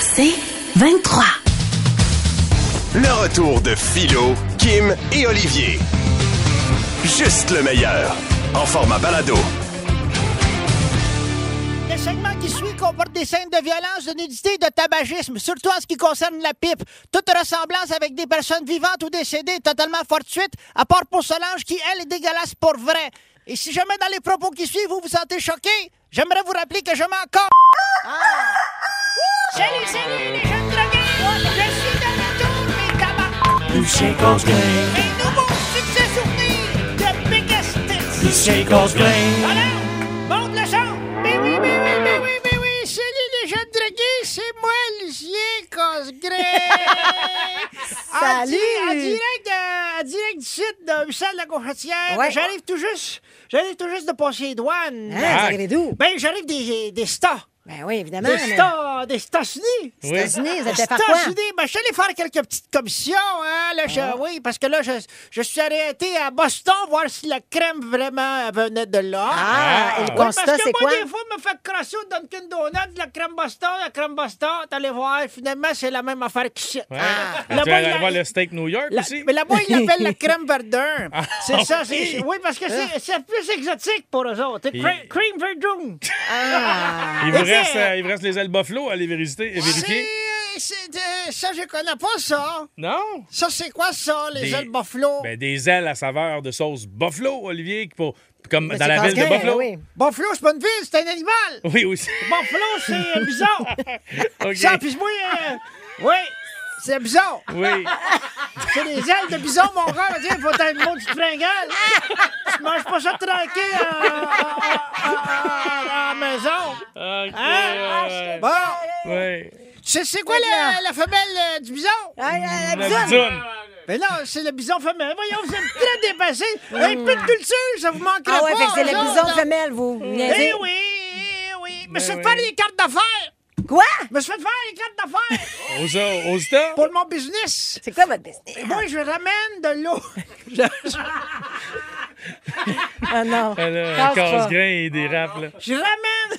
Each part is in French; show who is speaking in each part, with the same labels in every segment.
Speaker 1: C'est 23.
Speaker 2: Le retour de Philo, Kim et Olivier. Juste le meilleur. En format balado.
Speaker 3: Le segment qui suit comporte des scènes de violence, de nudité et de tabagisme, surtout en ce qui concerne la pipe. Toute ressemblance avec des personnes vivantes ou décédées est totalement fortuite, à part pour Solange qui, elle, est dégueulasse pour vrai. Et si jamais dans les propos qui suivent, vous vous sentez choqué, j'aimerais vous rappeler que je m'en encore. Salut, salut les jeunes drogués! Je suis de retour, mes tabacs!
Speaker 4: Du Shakers
Speaker 3: Un nouveau succès souvenir de Biggest Hits!
Speaker 4: du Shakers Game.
Speaker 3: Alors, monte le son! Mais oui, mais oui, mais oui, mais oui! Salut les jeunes drogués, c'est moi, Lucien Cosgrave! En di- En direct, de, en direct du site de Michel la Gauchetière.
Speaker 5: Ouais.
Speaker 3: J'arrive tout juste, j'arrive tout juste de passer les douanes.
Speaker 5: Hein, d'où?
Speaker 3: Ben, j'arrive des, des États.
Speaker 5: Ben oui, évidemment.
Speaker 3: Des
Speaker 5: mais-
Speaker 3: États, des États-Unis.
Speaker 5: Aux États-Unis, vous êtes faire quoi?
Speaker 3: États-Unis, ben, je suis allé faire quelques petites commissions, hein, là, je-
Speaker 5: Ah.
Speaker 3: oui, parce que là, je, je suis arrêté à Boston voir si la crème vraiment venait de là.
Speaker 5: Ah, et le
Speaker 3: Oui,
Speaker 5: constat,
Speaker 3: parce que
Speaker 5: c'est
Speaker 3: moi,
Speaker 5: quoi?
Speaker 3: des fois, me fais crosser au Dunkin' Donuts, la crème Boston, la crème Boston, t'allais voir, finalement, c'est la même affaire qu'ici.
Speaker 6: Ouais.
Speaker 3: Ah.
Speaker 6: Tu
Speaker 3: Là-bas,
Speaker 6: vas
Speaker 3: il
Speaker 6: aller
Speaker 3: a-
Speaker 6: voir le steak New York
Speaker 3: la-
Speaker 6: aussi?
Speaker 3: mais là-bas, ils l'appellent la crème verdun.
Speaker 6: Ah,
Speaker 3: c'est ça. c'est- Oui, parce que c'est c'est plus exotique pour eux autres. C'est cre- cream verdun.
Speaker 5: Ah!
Speaker 6: Reste, euh, il reste les ailes buffalo à aller vérifier. vérifier.
Speaker 3: C'est- c'est de- Ça, je connais pas ça.
Speaker 6: Non?
Speaker 3: Ça, c'est quoi ça, les
Speaker 6: Des-
Speaker 3: ailes buffalo?
Speaker 6: Ben, des ailes à saveur de sauce buffalo, Olivier, pour, comme
Speaker 5: Mais
Speaker 6: dans la ville de Buffalo.
Speaker 5: oui.
Speaker 3: Buffalo, c'est pas une ville, c'est un animal.
Speaker 6: Oui, aussi.
Speaker 3: Buffalo, c'est euh, bizarre.
Speaker 6: OK.
Speaker 3: Ça, puis moi, euh, oui, c'est bizarre.
Speaker 6: Oui.
Speaker 3: C'est les ailes de bison, mon gars. Tu sais, faut être une maudite fringale. Tu manges pas ça tranquille à, à- à- à la maison. Hein?
Speaker 6: ouais.
Speaker 3: Bon,
Speaker 6: Ouais.
Speaker 3: c'est c'est quoi la, la femelle euh, du bison?
Speaker 5: Ah, la- la bisoune.
Speaker 3: Mais non, c'est le bison femelle. Voyons, vous êtes très dépassé. Un peu de culture, ça vous manquerait
Speaker 5: Ah ouais,
Speaker 3: pas.
Speaker 5: fait que c'est le bison femelle, vous.
Speaker 3: Eh
Speaker 5: niaisez.
Speaker 3: oui, eh oui. Mais c'est
Speaker 6: oui.
Speaker 3: faire des cartes d'affaires.
Speaker 5: Quoi?
Speaker 3: Je me suis fait faire les cartes d'affaires
Speaker 6: Aux, aux États?
Speaker 3: pour mon business.
Speaker 5: C'est quoi votre business?
Speaker 3: Et moi, je ramène de l'eau. Je-
Speaker 5: Ah non.
Speaker 6: Un
Speaker 5: Casse pas.
Speaker 6: casse-grain et des râpes, là.
Speaker 3: Je ramène.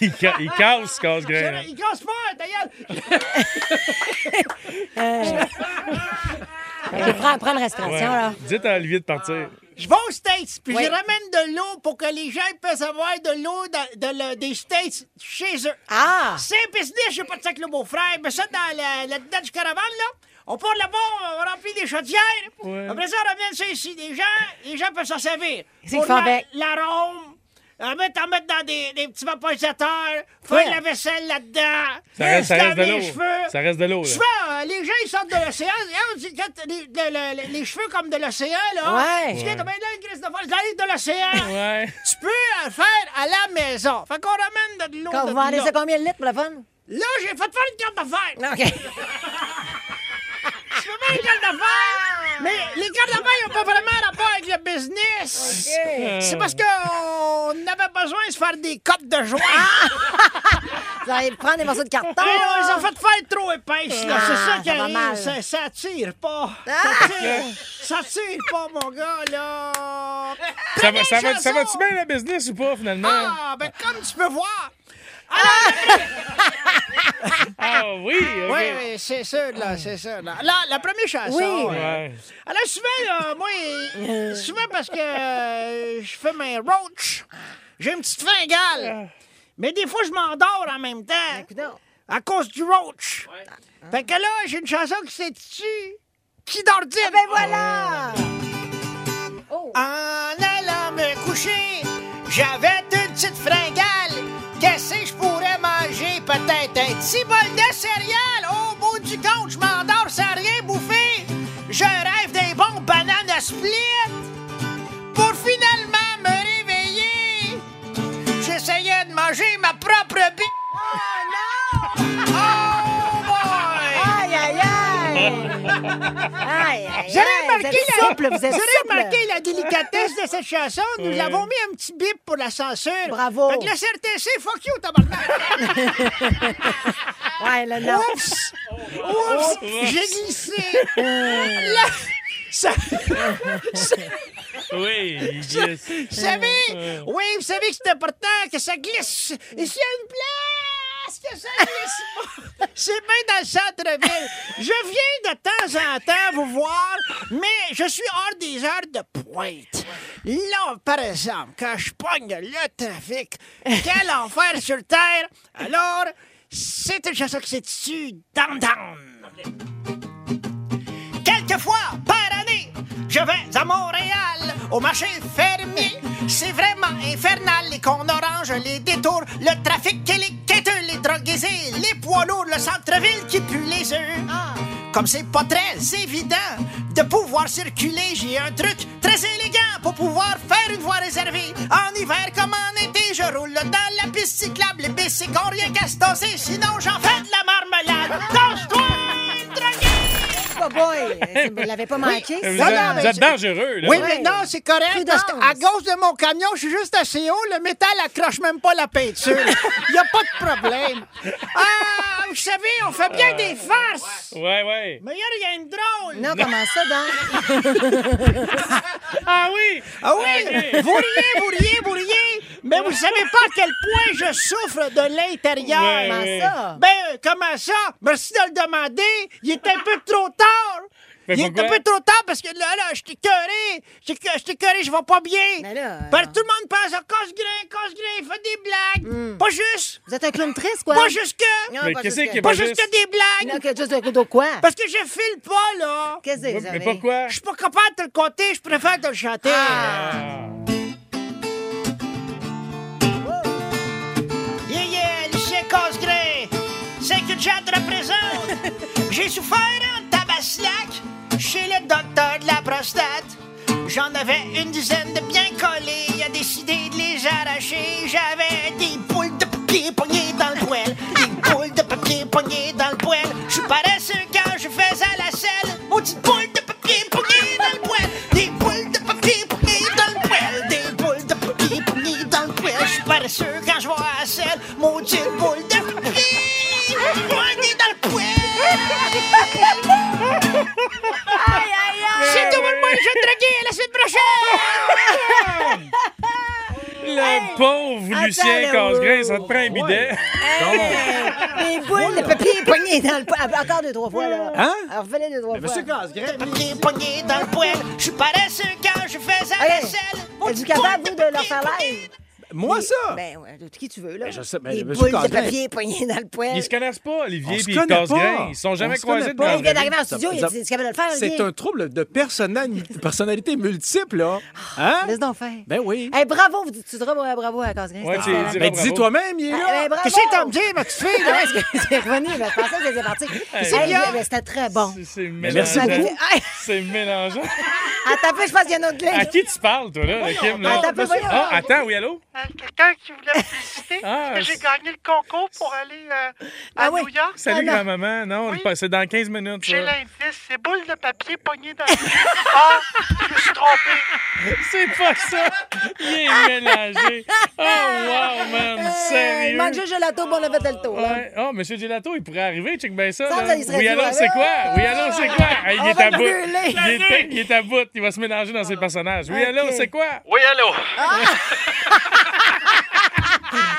Speaker 6: Il, ca- il casse casse-grain. là.
Speaker 3: Il casse pas, ta gueule.
Speaker 5: OK, prends, prends une respiration,
Speaker 6: Ouais.
Speaker 5: là.
Speaker 6: Dites à Olivier de partir.
Speaker 3: Je vais aux States, puis
Speaker 5: Oui.
Speaker 3: je ramène de l'eau pour que les gens puissent avoir de l'eau de- de le- des States chez eux.
Speaker 5: Ah!
Speaker 3: C'est business, je pas de ça avec le beau-frère. Mais ça, dans la, la dedans du caravane, là, on part là-bas, on remplit des chaudières.
Speaker 6: Ouais.
Speaker 3: Après ça, on ramène ça ici. Les gens, les gens peuvent s'en servir.
Speaker 5: Font
Speaker 3: la-
Speaker 5: avec?
Speaker 3: En mettre, en mettre dans des, des petits vaporisateurs, faire la vaisselle là-dedans,
Speaker 6: Ça reste, ça
Speaker 3: se
Speaker 6: reste de l'eau.
Speaker 3: les cheveux.
Speaker 6: Ça reste de l'eau, là.
Speaker 3: Euh, les gens, ils sortent de l'océan. On dit, quand les, le- le- les cheveux comme de l'océan, là.
Speaker 5: Ouais.
Speaker 3: Tu sais, t'as bien là, le Christophe, ils arrivent de l'océan.
Speaker 6: Ouais.
Speaker 3: Tu peux le faire à la maison. Fait qu'on ramène de l'eau.
Speaker 5: Quand
Speaker 3: de
Speaker 5: vous vendez ça combien de litres pour le fun?
Speaker 3: Là, j'ai fait faire une carte d'affaires.
Speaker 5: OK.
Speaker 3: Je fais une carte d'affaires. Mais les cartes d'affaires n'ont pas vraiment business. C'est parce qu'on avait besoin de se faire des cotes de joie.
Speaker 5: Vous allez prendre des morceaux de carton.
Speaker 3: Hey, on les a
Speaker 5: là.
Speaker 3: fait faire trop épaisses, là. C'est
Speaker 5: Ah,
Speaker 3: ça qui
Speaker 5: ça va
Speaker 3: arrive.
Speaker 5: mal.
Speaker 3: Ça, ça tire pas.
Speaker 5: Ah!
Speaker 3: Ça tire, ça tire pas, mon gars, là.
Speaker 6: Ça va, ça, va, ça va-tu
Speaker 3: chanson.
Speaker 6: bien le business ou pas, finalement?
Speaker 3: Ah, ben comme tu peux voir.
Speaker 6: Ah oui.
Speaker 3: Oui, oui, c'est ça, là, c'est ça. Là, Là, la première chanson.
Speaker 5: Oui.
Speaker 3: euh,
Speaker 6: Ouais.
Speaker 3: Alors, souvent, là, moi, euh, souvent parce que euh, je fais mes roach, j'ai une petite fringale. Mais des fois, je m'endors en même temps.
Speaker 5: Coudonc.
Speaker 3: À cause du roach. Fait que là, j'ai une chanson qui s'intitule Qui dort dit?
Speaker 5: Ben voilà!
Speaker 3: En allant me coucher, j'avais une petite fringale. Peut-être un bol de céréales. Au bout du compte, je m'endors sans rien bouffer. Je rêve des bons bananes split. Pour finalement me réveiller, j'essayais de manger ma propre bite.
Speaker 5: Aïe! Aïe, aïe,
Speaker 3: remarqué,
Speaker 5: vous êtes
Speaker 3: la...
Speaker 5: souple, vous êtes
Speaker 3: remarqué la délicatesse de cette chanson? Nous
Speaker 6: Ouais.
Speaker 3: avons mis un petit bip pour la censure.
Speaker 5: Bravo.
Speaker 3: Fait que le CRTC, fuck you, tabarnak.
Speaker 5: Ouais, là, non.
Speaker 3: Oups! Oups! J'ai glissé. Là, ça-
Speaker 6: Oui, il glisse.
Speaker 3: Vous savez, oui, vous savez que c'est important que ça glisse. Et s'il y a une place C'est bien dans le centre-ville. Je viens de temps en temps vous voir, mais je suis hors des heures de pointe. Là, par exemple, quand je pogne le trafic, quel enfer sur Terre, alors c'est une chanson qui s'est dessus downtown. Quelquefois par année, je vais à Montréal au marché fermé. C'est vraiment infernal. Les cons oranges, les détours, le trafic et les les poids lourds, le centre-ville qui pue les œufs. Comme c'est pas très évident de pouvoir circuler, j'ai un truc très élégant pour pouvoir faire une voie réservée. En hiver comme en été, je roule dans la piste cyclable. Les bicycles rien qu'à se tasser, sinon j'en fais de la marmelade. Drogué!
Speaker 5: Boy! Vous ne l'avez pas manqué?
Speaker 6: Vous
Speaker 3: Non,
Speaker 6: êtes, vous êtes
Speaker 3: c'est-
Speaker 6: dangereux, là.
Speaker 3: Oui, mais non, c'est correct.
Speaker 5: Prudence.
Speaker 3: parce que À cause de mon camion, je suis juste assez haut. Le métal accroche même pas la peinture. Il n'y a pas de problème. Ah, vous savez, on fait bien des farces.
Speaker 6: Ouais, ouais.
Speaker 3: Mais il y a rien de drôle.
Speaker 5: Non, comment ça, donc?
Speaker 6: Ah oui!
Speaker 3: Ah oui, vous riez, vous riez, vous riez, mais vous savez pas à quel point je souffre de l'intérieur.
Speaker 6: Ouais,
Speaker 5: Comment
Speaker 6: ouais.
Speaker 5: ça?
Speaker 3: Ben, euh, comment ça? Merci de le demander. Il est un peu trop tard.
Speaker 6: Mais
Speaker 3: Il est un peu trop tard parce que là, là, je t'ai cœuré. Je t'ai cœuré, je vais pas bien.
Speaker 5: Mais là,
Speaker 3: Parce que tout le monde pense à casse-grain, casse-grain, il fait des blagues. Pas juste.
Speaker 5: Vous êtes un clown triste, quoi?
Speaker 3: Pas juste que.
Speaker 5: Non,
Speaker 6: Mais
Speaker 5: pas
Speaker 6: qu'est-ce
Speaker 5: juste
Speaker 6: qui est
Speaker 5: que-
Speaker 3: Pas
Speaker 6: Pas
Speaker 3: juste que des blagues.
Speaker 5: Non, que juste de, de quoi?
Speaker 3: Parce que je file pas, là.
Speaker 5: Qu'est-ce que vous
Speaker 6: Mais pourquoi?
Speaker 3: Je suis pas capable de te le compter, je préfère te le chanter.
Speaker 5: Ah.
Speaker 3: Représente. J'ai souffert en tabaslac chez le docteur de la prostate. J'en avais une dizaine de bien collés. Il a décidé de les arracher. J'avais des boules de papier poignées dans le poêle. Des boules de papier poignées dans le poêle. Je suis paresseux quand je faisais la selle. Maudite boule
Speaker 6: Lucien Casgrain, ça te prend un bidet.
Speaker 5: Des boules de papier poignées dans le poêle. Encore deux, trois fois, là.
Speaker 1: Hein?
Speaker 5: Alors, fais-les deux, trois fois.
Speaker 1: Monsieur Casgrain,
Speaker 3: Papier poigné dans le poêle. Je suis paresseux quand je faisais la
Speaker 5: Hey,
Speaker 3: selle.
Speaker 5: Êtes-vous capable, vous, de leur faire live?
Speaker 1: Moi ça!
Speaker 5: Ben, ouais, de qui tu veux, là.
Speaker 1: Ben, je sais, mais
Speaker 5: Des
Speaker 1: monsieur
Speaker 5: boules de
Speaker 1: Casgrain-
Speaker 5: papier poignées dans le poêle.
Speaker 6: Ils se connaissent pas, Olivier
Speaker 1: On se
Speaker 6: et
Speaker 1: connaît
Speaker 6: Casgrain.
Speaker 1: pas.
Speaker 6: Ils se sont jamais
Speaker 1: On se
Speaker 6: croisés
Speaker 1: connaît
Speaker 6: de
Speaker 1: pas.
Speaker 6: leur
Speaker 5: Il vient
Speaker 6: vie.
Speaker 5: d'arriver en studio, il est est-ce capable de le faire,
Speaker 1: C'est
Speaker 5: Olivier?
Speaker 1: un trouble de personnali- personnalité multiple, là. Hein?
Speaker 5: Laisse donc faire.
Speaker 1: Ben oui.
Speaker 5: Hey, bravo, vous dites, tu diras bravo à Casgrain.
Speaker 6: Ouais,
Speaker 5: c'était
Speaker 6: tu
Speaker 5: excellent.
Speaker 6: diras
Speaker 1: Ben
Speaker 6: bravo.
Speaker 1: dis toi-même, il est
Speaker 5: Ah,
Speaker 1: là.
Speaker 5: ben, bravo.
Speaker 3: Qu'est-ce que t'as me dire, ma petite fille,
Speaker 5: Ah,
Speaker 3: là?
Speaker 5: est-ce que c'est revenu? Ben, je pensais que c'était parti.
Speaker 6: Hey,
Speaker 5: ben, C'était très bon.
Speaker 6: C'est- C'est
Speaker 1: merci
Speaker 6: mélangeant.
Speaker 5: fait- Hey,
Speaker 6: C'est mélangeant.
Speaker 5: Attends, je pense qu'il y a un autre
Speaker 6: À qui tu parles, toi, là, le Kim? Là?
Speaker 5: Attends.
Speaker 6: Ah, attends, oui, allô?
Speaker 7: Euh, Quelqu'un qui voulait me féliciter
Speaker 6: Ah,
Speaker 7: parce que j'ai gagné le concours pour aller euh,
Speaker 5: Ah
Speaker 7: à
Speaker 5: oui.
Speaker 7: New York.
Speaker 6: Salut,
Speaker 5: non.
Speaker 6: grand-maman. Non,
Speaker 7: Oui.
Speaker 6: c'est dans 15 minutes.
Speaker 7: J'ai l'indice, c'est boule de papier poignée dans le. Ah, je me suis trompé.
Speaker 6: C'est pas ça. Il est mélangé. Oh, wow, man.
Speaker 5: Euh, Il
Speaker 6: Sérieux?
Speaker 5: manque juste gelato, bon, on a fait le tour. là.
Speaker 6: Ouais. Oh, Monsieur Gelato, il pourrait arriver. Check bien ça.
Speaker 5: Ça, il
Speaker 6: Oui,
Speaker 5: ouais.
Speaker 6: c'est quoi? Oui, allô, c'est quoi? Il est à bout. Il il est à bout. Il va se mélanger dans ses personnages. Oui, allô, c'est quoi?
Speaker 7: Oui, allô?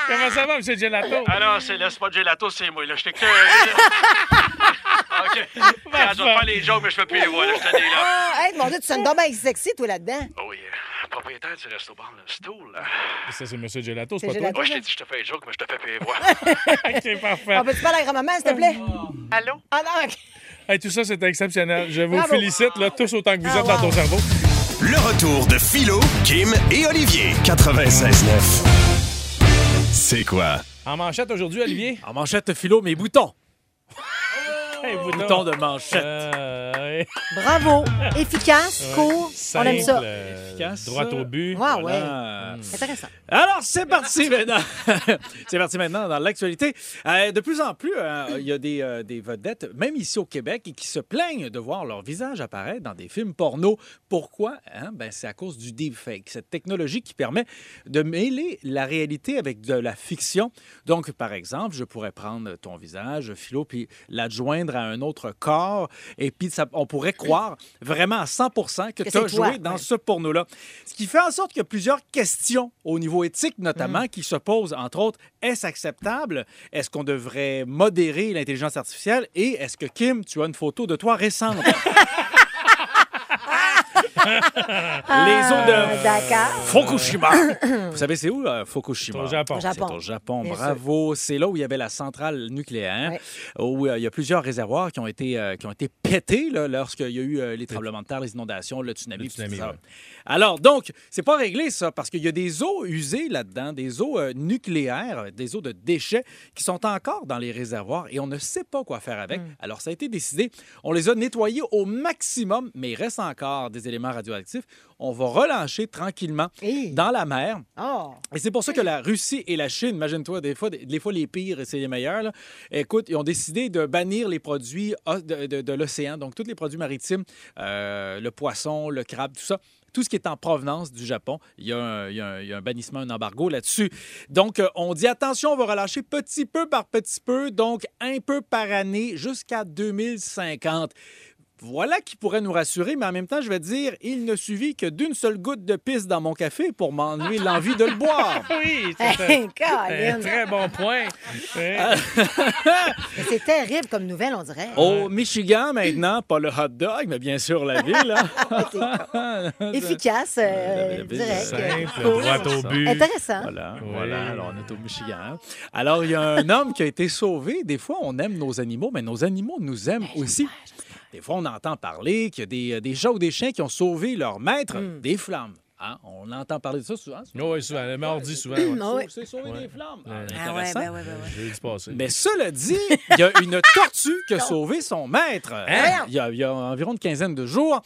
Speaker 6: Comment ça va, Monsieur Gelato?
Speaker 7: Ah non, c'est là, c'est pas de gelato, c'est moi, là. Je t'ai que. OK. Regarde, je vais faire les jokes, mais je peux plus les voir, là. Je te dis, là.
Speaker 5: Ah, hey, mon Dieu, tu sonnes donc bien sexy, toi, là-dedans.
Speaker 7: Oh, oui, euh, propriétaire du resto bar, le stool, là.
Speaker 6: Ça, c'est Monsieur Gelato, c'est pas toi?
Speaker 5: Gelato.
Speaker 7: Moi, je t'ai dit, je te fais les jokes, mais je te fais plus les voir.
Speaker 6: OK, parfait.
Speaker 5: On peut-tu parler à grand-maman, s'il te plaît?
Speaker 7: Allô?
Speaker 5: Ah non, OK.
Speaker 6: Hey, tout ça, c'est exceptionnel. Je vous
Speaker 5: Bravo.
Speaker 6: félicite, là, tous autant que vous
Speaker 5: Ah,
Speaker 6: êtes dans ton cerveau.
Speaker 2: Le retour de Philo, Kim et Olivier. 96.9. C'est quoi?
Speaker 6: En manchette aujourd'hui, Olivier?
Speaker 1: En manchette philo, mes boutons.
Speaker 6: Hey, bouton.
Speaker 1: Boutons de manchette.
Speaker 6: Euh.
Speaker 5: Bravo. Efficace, court. On aime ça.
Speaker 1: Efficace.
Speaker 6: droit au but.
Speaker 5: Ouais.
Speaker 1: Voilà.
Speaker 5: Intéressant.
Speaker 1: Alors, c'est parti maintenant. c'est parti maintenant dans l'actualité. Euh, de plus en plus, euh, il y a des, euh, des vedettes, même ici au Québec, qui se plaignent de voir leur visage apparaître dans des films porno. Pourquoi? Hein? Ben, c'est à cause du deepfake, cette technologie qui permet de mêler la réalité avec de la fiction. Donc, par exemple, je pourrais prendre ton visage, Philo, puis l'adjoindre à un autre corps, et puis ça- on pourrait croire vraiment à 100 que,
Speaker 5: Que
Speaker 1: tu as
Speaker 5: toi,
Speaker 1: joué dans
Speaker 5: ouais.
Speaker 1: ce porno-là. Ce qui fait en sorte qu'il y a plusieurs questions au niveau éthique, notamment,
Speaker 5: Mm.
Speaker 1: qui se posent, entre autres, est-ce acceptable? Est-ce qu'on devrait modérer l'intelligence artificielle? Et est-ce que, Kim, tu as une photo de toi récente? Les eaux de
Speaker 5: Ah, D'accord.
Speaker 1: Fukushima. Vous savez, c'est où, euh, Fukushima?
Speaker 6: Au Japon.
Speaker 5: Au Japon.
Speaker 1: C'est au Japon,
Speaker 5: Bien
Speaker 1: bravo. C'est là où il y avait la centrale nucléaire,
Speaker 5: Ouais.
Speaker 1: où euh, il y a plusieurs réservoirs qui ont été, euh, qui ont été pétés là, lorsqu'il y a eu euh, les tremblements de terre, les inondations, le tsunami.
Speaker 6: Le
Speaker 1: tout
Speaker 6: tsunami,
Speaker 1: ça.
Speaker 6: ouais.
Speaker 1: Alors, donc, c'est pas réglé, ça, parce qu'il y a des eaux usées là-dedans, des eaux euh, nucléaires, des eaux de déchets qui sont encore dans les réservoirs et on ne sait pas quoi faire avec. Alors, ça a été décidé. On les a nettoyés au maximum, mais il reste encore des éléments On va relâcher tranquillement
Speaker 5: Hey.
Speaker 1: dans la mer.
Speaker 5: Oh.
Speaker 1: Et c'est pour ça que la Russie et la Chine, imagine-toi, des fois, des fois les pires, c'est les meilleurs. là. Écoute, ils ont décidé de bannir les produits de, de- de l'océan, donc tous les produits maritimes, euh, le poisson, le crabe, tout ça. Tout ce qui est en provenance du Japon, il y a un, il y a un- il y a un bannissement, un embargo là-dessus. Donc, euh, on dit attention, on va relâcher petit peu par petit peu, donc un peu par année jusqu'à 2050. Voilà qui pourrait nous rassurer, mais en même temps, je vais dire, il ne suffit que d'une seule goutte de pisse dans mon café pour m'enlever l'envie de le boire.
Speaker 6: Oui, c'est un, très bon point.
Speaker 5: Mais C'est terrible comme nouvelle, on dirait.
Speaker 1: Au Michigan, maintenant, pas le hot dog, mais bien sûr la ville. hein.
Speaker 5: Efficace, euh, direct.
Speaker 6: Simple, droit au but.
Speaker 5: Intéressant.
Speaker 1: Voilà,
Speaker 6: Oui.
Speaker 1: voilà. Alors, on est au Michigan. Alors, il y a un homme qui a été sauvé. Des fois, on aime nos animaux, mais nos animaux nous aiment aussi. Des fois, on entend parler qu'il y a des, euh, des chats ou des chiens qui ont sauvé leur maître des flammes. Hein? On entend parler de ça souvent.
Speaker 6: Oui, souvent. Le mardi, souvent. ouais.
Speaker 5: Ah oui.
Speaker 1: C'est sauver des flammes. Ah,
Speaker 5: Ah ouais,
Speaker 1: intéressant.
Speaker 5: ben ouais, ben ouais.
Speaker 6: J'ai dit passer.
Speaker 1: Mais cela dit, il y a une tortue qui a sauvé son maître.
Speaker 5: Hein?
Speaker 1: Il, y a, il y a environ une quinzaine de jours.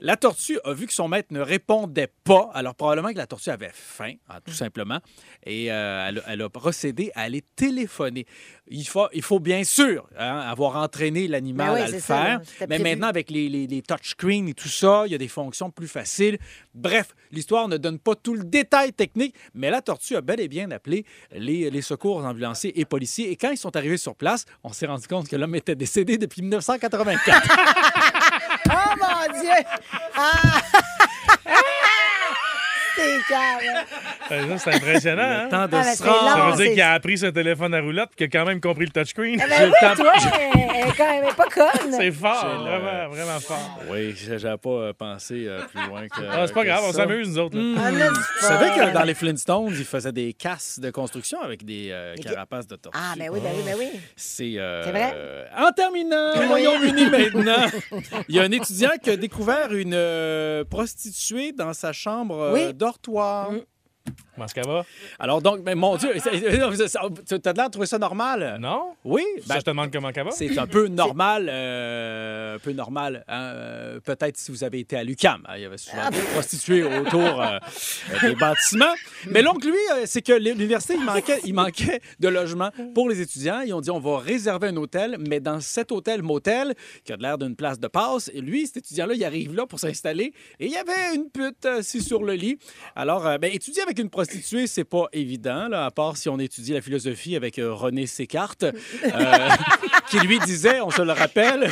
Speaker 1: La tortue a vu que son maître ne répondait pas. Alors, probablement que la tortue avait faim, hein, tout simplement. Et euh, elle, a- elle a procédé à aller téléphoner. Il faut, il faut bien sûr hein, avoir entraîné l'animal
Speaker 5: Ben oui,
Speaker 1: à le
Speaker 5: ça,
Speaker 1: faire. Mais maintenant, avec les, les, les touchscreens et tout ça, il y a des fonctions plus faciles. Bref, l'histoire ne donne pas tout le détail technique, mais la tortue a bel et bien appelé les, les secours ambulanciers et policiers. Et quand ils sont arrivés sur place, on s'est rendu compte que l'homme était décédé depuis 1984.
Speaker 5: Oh mon Dieu! Ah! C'est calme.
Speaker 6: C'est impressionnant. hein?
Speaker 1: Temps de
Speaker 5: Ah, c'est
Speaker 1: rendre.
Speaker 6: Ça
Speaker 5: long.
Speaker 6: veut dire
Speaker 5: c'est-
Speaker 6: qu'il a appris ce téléphone à roulotte et qu'il a quand même compris le touchscreen.
Speaker 1: J'ai
Speaker 5: Ben oui, toi, elle quand même pas conne.
Speaker 6: C'est fort,
Speaker 1: le-
Speaker 6: vraiment, vraiment fort.
Speaker 1: Oui, j'avais pas euh, pensé euh, plus loin que.
Speaker 6: Ah, c'est pas
Speaker 1: que
Speaker 6: grave, on s'amuse, nous autres.
Speaker 5: Ah,
Speaker 1: Vous savez
Speaker 5: fun.
Speaker 1: que dans les Flintstones, ils faisaient des casses de construction avec des euh,
Speaker 5: Des-
Speaker 1: carapaces de tortue.
Speaker 5: Ah, ben oui, ben oui, ben oui.
Speaker 1: C'est euh,
Speaker 5: C'est vrai?
Speaker 1: euh, En terminant, au Royaume-Uni maintenant, il y a un étudiant qui a découvert une euh, prostituée dans sa chambre euh,
Speaker 5: Oui.
Speaker 1: Dortoir.
Speaker 5: Mm.
Speaker 6: Comment qu'elle va?
Speaker 1: Alors donc, mais mon Dieu, tu as l'air de trouver ça normal?
Speaker 6: Non?
Speaker 1: Oui,
Speaker 6: Ça,
Speaker 1: ben,
Speaker 6: je te demande comment elle va?
Speaker 1: c'est un peu normal, euh, un peu normal. hein, Peut-être si vous avez été à l'UCAM, il y avait souvent des prostituées autour euh, des bâtiments. Mais donc lui, euh, c'est que l'université, il manquait, il manquait de logements pour les étudiants. Ils ont dit on va réserver un hôtel, mais dans cet hôtel motel qui a l'air d'une place de passe. Et lui, cet étudiant-là, il arrive là pour s'installer et il y avait une pute assis sur le lit. Alors, ben, étudier avec une prostituée, c'est pas évident, là, à part si on étudie la philosophie avec euh, René Sécarte, euh, qui lui disait, on se le rappelle,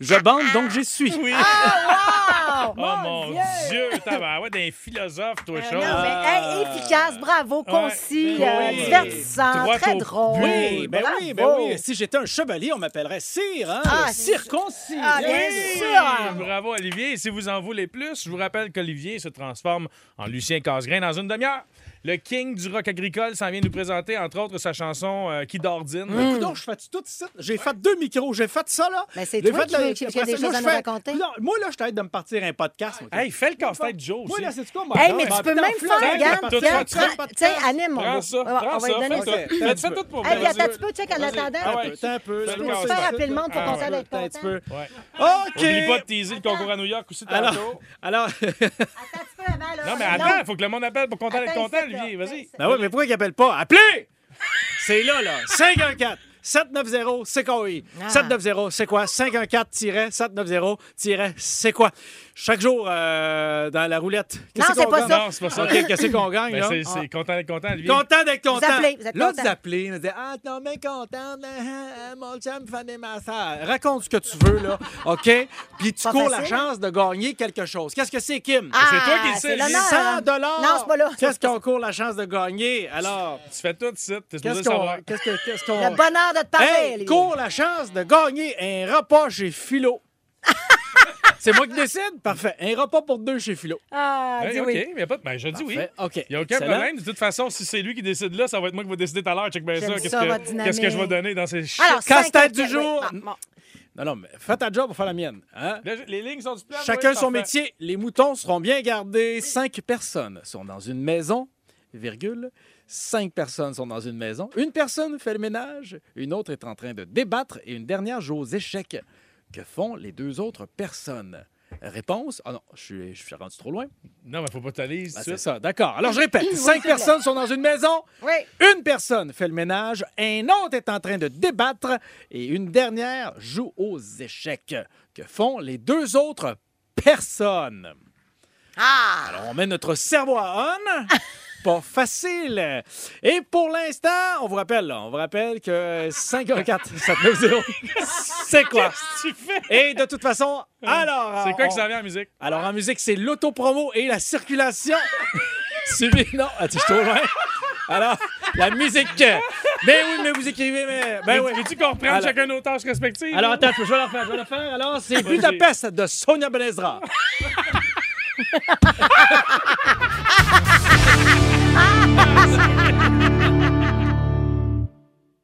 Speaker 1: je bande donc j'essuie.
Speaker 6: Oui.
Speaker 5: Ah, wow!
Speaker 6: Oh mon Dieu! Tabarouette, d'un philosophe, toi,
Speaker 5: Euh,
Speaker 6: chose.
Speaker 5: non, mais hey, efficace, bravo, concis,
Speaker 6: ben
Speaker 5: euh,
Speaker 6: oui.
Speaker 5: divertissant,
Speaker 6: Droit
Speaker 5: très
Speaker 6: au
Speaker 5: drôle.
Speaker 1: Oui, ben oui, ben oui. Si j'étais un chevalier, on m'appellerait Cire, hein?
Speaker 5: Ah,
Speaker 1: circoncis.
Speaker 5: Ah, bien
Speaker 6: Oui!
Speaker 5: sûr.
Speaker 6: Bravo, Olivier. Et si vous en voulez plus, je vous rappelle qu'Olivier se transforme en Lucien Casgrain dans une demi-heure. Le king du rock agricole s'en vient nous présenter, entre autres, sa chanson euh, Qui dordine.
Speaker 1: Donc, je fais tout ça. J'ai fait deux micros. J'ai fait ça, là.
Speaker 5: Ben, c'est toi
Speaker 1: fait
Speaker 5: qui veux- qui- qui a des
Speaker 1: ça,
Speaker 5: choses
Speaker 1: moi,
Speaker 5: à
Speaker 1: je
Speaker 5: nous raconter.
Speaker 1: Non, moi, là, je t'aide de me partir un podcast. moi.
Speaker 6: Hey, fais le casse-tête Joe
Speaker 1: Moi, là, c'est quoi, moi?
Speaker 5: Hey, mais tu peux même faire, regarde, tiens, anime, mon
Speaker 6: Prends ça,
Speaker 5: On va-
Speaker 6: prends ça,
Speaker 5: donner
Speaker 6: fais
Speaker 5: ça.
Speaker 6: tout pour
Speaker 5: Hey, attends un petit peu, check en attendant.
Speaker 6: Ah ouais.
Speaker 1: Attends un peu.
Speaker 6: Fais le
Speaker 1: Laisse-moi
Speaker 6: casse-tête.
Speaker 1: ça.
Speaker 5: Super rapidement pour
Speaker 6: Ah
Speaker 5: qu'on s'aille être
Speaker 1: Attends un petit
Speaker 5: content.
Speaker 1: peu.
Speaker 6: Ouais.
Speaker 1: OK.
Speaker 6: Oublie pas de teaser le concours à New York aussi tantôt.
Speaker 1: Alors, alors
Speaker 5: Attends un petit peu avant, là.
Speaker 6: Non, mais attends, il faut que le monde appelle pour d'être
Speaker 5: Attends,
Speaker 6: content, Olivier. Vas-y.
Speaker 1: ben oui, mais pourquoi il appelle pas? Appelez! C'est là, là. 514 790 c'est quoi oui?
Speaker 5: Ah.
Speaker 1: 790 c'est quoi? 514 c'est quoi? Chaque jour euh, dans la roulette. Qu'est-ce
Speaker 5: Non, c'est
Speaker 1: qu'on
Speaker 5: pas
Speaker 1: gagne?
Speaker 5: ça.
Speaker 6: Non, c'est pas ça.
Speaker 1: OK, qu'est-ce qu'on gagne
Speaker 6: Ben,
Speaker 1: là?
Speaker 6: c'est c'est content d'être content, lui.
Speaker 1: Content d'être content.
Speaker 5: appelez, vous êtes
Speaker 1: là, vous appelez, vous dites Ah, non, mais content, mais, hein, mon chum fait des massages. Raconte ce que tu veux, là, OK? Puis tu
Speaker 5: Pas
Speaker 1: cours la chance de gagner quelque chose. Qu'est-ce que c'est, Kim?
Speaker 5: Ah,
Speaker 6: c'est toi qui le sais,
Speaker 5: c'est
Speaker 6: lui.
Speaker 5: l'honneur,
Speaker 1: 100
Speaker 5: hein.
Speaker 1: dollars.
Speaker 5: Non, c'est pas là.
Speaker 1: Qu'est-ce qu'on court la chance de gagner? Alors,
Speaker 6: Tu fais tout, tu T'es supposé
Speaker 1: qu'est-ce qu'on...
Speaker 6: savoir.
Speaker 1: Qu'est-ce que- qu'est-ce qu'on...
Speaker 5: Le bonheur de te parler.
Speaker 1: Hey,
Speaker 5: Olivier.
Speaker 1: cours la chance de gagner un repas chez Philo. c'est moi qui décide? Parfait. Un repas pour deux chez Philo.
Speaker 5: Ah,
Speaker 6: Hey,
Speaker 5: dis
Speaker 6: OK,
Speaker 5: oui.
Speaker 6: y a pas de- ben, je dis oui.
Speaker 1: OK.
Speaker 6: Il n'y a aucun
Speaker 1: Excellent.
Speaker 6: problème. De toute façon, si c'est lui qui décide là, ça va être moi qui vais décider tout à l'heure. Check bien ça. Qu'est-ce
Speaker 5: ça,
Speaker 6: que,
Speaker 5: votre dynamique.
Speaker 6: qu'est-ce que je vais donner dans ces.
Speaker 5: Alors,
Speaker 1: Casse-tête du jour.
Speaker 5: oui, ah.
Speaker 1: Non, non, mais fais ta job pour faire la mienne. Hein?
Speaker 6: Les lignes sont du plan.
Speaker 1: Chacun
Speaker 6: oui,
Speaker 1: son
Speaker 6: parfait.
Speaker 1: métier. Les moutons seront bien gardés. Cinq personnes sont dans une maison, virgule. Cinq personnes sont dans une maison. Une personne fait le ménage, une autre est en train de débattre et une dernière joue aux échecs. Que font les deux autres personnes? Réponse? Ah non, je suis, je suis rendu trop loin.
Speaker 6: Non, mais faut pas t'aller.
Speaker 1: Ah, c'est ça, d'accord. Alors, je répète. Cinq personnes sont dans une maison.
Speaker 5: Oui.
Speaker 1: Une personne fait le ménage, un autre est en train de débattre et une dernière joue aux échecs. Que font les deux autres personnes?
Speaker 5: Ah!
Speaker 1: Alors, on met notre cerveau à on. Pas facile. Et pour l'instant, on vous rappelle, là, on vous rappelle que 514 790 c'est quoi?
Speaker 6: Tu fais?
Speaker 1: Et de toute façon, alors...
Speaker 6: C'est quoi
Speaker 1: on-
Speaker 6: qui s'en vient en musique?
Speaker 1: alors, en musique, c'est l'autopromo et la circulation. Suivi. Non, attends, je suis trop loin. Alors, la musique. Ben oui, mais vous écrivez, mais. Ben oui.
Speaker 6: Veux-tu qu'on reprenne chacun nos tâches respectives?
Speaker 1: Alors, attends, je vais la refaire, je vais la faire. Alors, c'est Budapest de Sonia Benezra.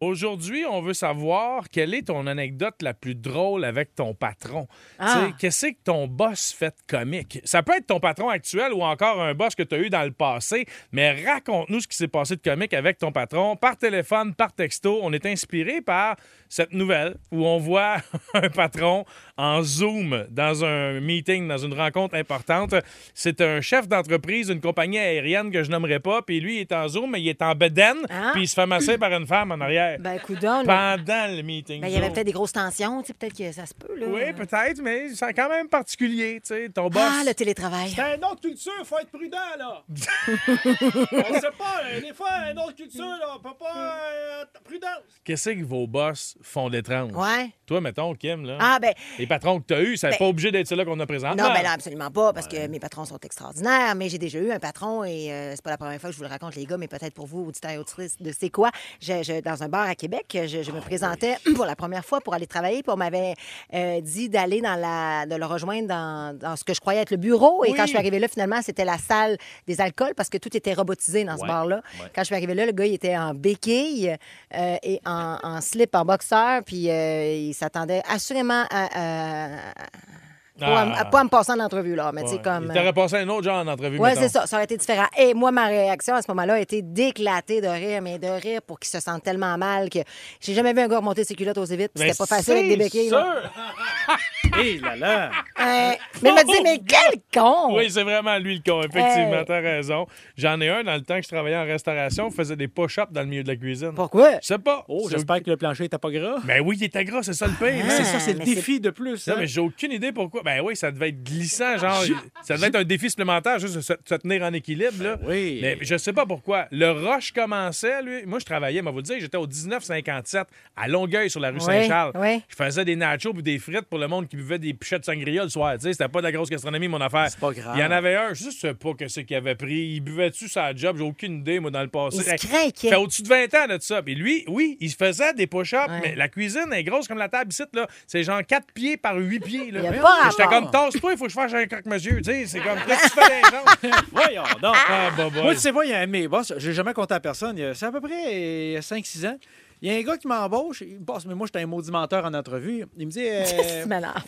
Speaker 6: Aujourd'hui, on veut savoir quelle est ton anecdote la plus drôle avec ton patron.
Speaker 5: Ah.
Speaker 6: Qu'est-ce que ton boss fait de comique? Ça peut être ton patron actuel ou encore un boss que tu as eu dans le passé, mais raconte-nous ce qui s'est passé de comique avec ton patron par téléphone, par texto. On est inspiré par cette nouvelle où on voit un patron en Zoom dans un meeting, dans une rencontre importante. C'est un chef d'entreprise d'une compagnie aérienne que je nommerai pas, puis lui, il est en Zoom, mais il est en bedaine,
Speaker 5: Ah.
Speaker 6: puis il se fait masser par une femme en arrière.
Speaker 5: Ben, coudonc, là.
Speaker 6: Pendant le meeting.
Speaker 5: Ben, il y avait peut-être des grosses tensions, tu sais, peut-être que ça se peut, là.
Speaker 6: Oui, peut-être, mais c'est quand même particulier, tu sais. Ton boss.
Speaker 5: Ah, le télétravail.
Speaker 1: C'est une autre culture, faut être prudent, là. on sait pas, là, des fois, une autre culture, là, on peut pas. euh, prudence.
Speaker 6: Qu'est-ce que vos boss font d'étrange?
Speaker 5: Ouais.
Speaker 6: Toi, mettons, Kim, là.
Speaker 5: Ah, ben,
Speaker 6: Les patrons que tu as eus, c'est
Speaker 5: Ben-
Speaker 6: pas obligé d'être ceux-là qu'on a présentement.
Speaker 5: Non, ben là, absolument pas, parce que mes patrons sont extraordinaires, mais j'ai déjà eu un patron et euh, c'est pas la première fois que je vous le raconte, les gars, mais peut-être pour vous, auditeurs et auditrices de C'est quoi? Je, je- dans un bar à Québec, je, je me présentais pour la première fois pour aller travailler, puis on m'avait euh, dit d'aller dans la. de le rejoindre dans, dans ce que je croyais être le bureau. Et
Speaker 6: Oui.
Speaker 5: quand je suis arrivée là, finalement, c'était la salle des alcools parce que tout était robotisé dans ce bar-là.
Speaker 1: ouais.
Speaker 5: Quand je suis arrivée là, le gars, il était en béquille euh, et en, en slip, en boxeur, puis euh, il s'attendait assurément à. à- pas, à,
Speaker 6: Ah.
Speaker 5: à- pas me passer en entrevue, là. Mais
Speaker 6: Ouais.
Speaker 5: comme.
Speaker 6: Il t'aurait passé un autre genre d'entrevue,
Speaker 5: Oui, c'est ça. Ça aurait été différent. Et moi, ma réaction à ce moment-là a été d'éclater de rire, mais de rire pour qu'il se sente tellement mal que j'ai jamais vu un gars remonter ses culottes aussi vite. C'était pas facile avec des
Speaker 6: c'est
Speaker 5: béquilles.
Speaker 6: sûr.
Speaker 1: Hé là là.
Speaker 5: Euh, mais il m'a dit, mais quel con!
Speaker 6: Oui, c'est vraiment lui le con, effectivement,
Speaker 5: Hey.
Speaker 6: t'as raison. J'en ai un dans le temps que je travaillais en restauration, faisait des push-ups dans le milieu de la cuisine.
Speaker 5: Pourquoi?
Speaker 6: Je sais pas.
Speaker 1: Oh, j'espère que le plancher était pas gras.
Speaker 6: Ben oui, il était gras, c'est ça le pire.
Speaker 5: Ah,
Speaker 1: C'est ça, c'est le défi de plus.
Speaker 6: Non,
Speaker 1: hein.
Speaker 6: mais j'ai aucune idée pourquoi. Ben oui, ça devait être glissant, genre. Ça devait être un défi supplémentaire, juste de se, tenir en équilibre, là.
Speaker 1: oui.
Speaker 6: Mais je sais pas pourquoi. Le rush commençait, lui. Moi, je travaillais, mais vous le dire, j'étais au 1957 à Longueuil sur la rue
Speaker 5: Oui,
Speaker 6: Saint-Charles.
Speaker 5: oui.
Speaker 6: Je faisais des nachos puis des frites pour le monde qui buvait des pichettes de sangria le soir. Tu sais, c'était pas de la grosse gastronomie, mon affaire.
Speaker 1: C'est pas grave.
Speaker 6: Il y en avait un, je sais pas que c'est qu'il avait pris. Il buvait-tu sa job? J'ai aucune idée, moi, dans le passé.
Speaker 5: Il se
Speaker 6: fait au-dessus de 20 ans de ça. Puis lui, oui, il faisait des push-ups,
Speaker 5: Ouais.
Speaker 6: mais la cuisine est grosse comme la table ici, là. C'est genre 4 pieds par 8 pieds, là.
Speaker 5: Il y a pas
Speaker 6: J'étais comme, tasse-toi, il faut que je fasse un croque-monsieur. Tu sais, c'est comme, qu'est-ce que tu fais les gens?
Speaker 1: Voyons donc.
Speaker 6: Ah, bah, bah.
Speaker 1: Moi, tu sais pas, il y a un mes boss, j'ai jamais compté à personne, c'est à peu près 5-6 ans. Il y a un gars qui m'embauche, il me passe, mais moi, j'étais un maudit menteur en entrevue. Il me dit. euh,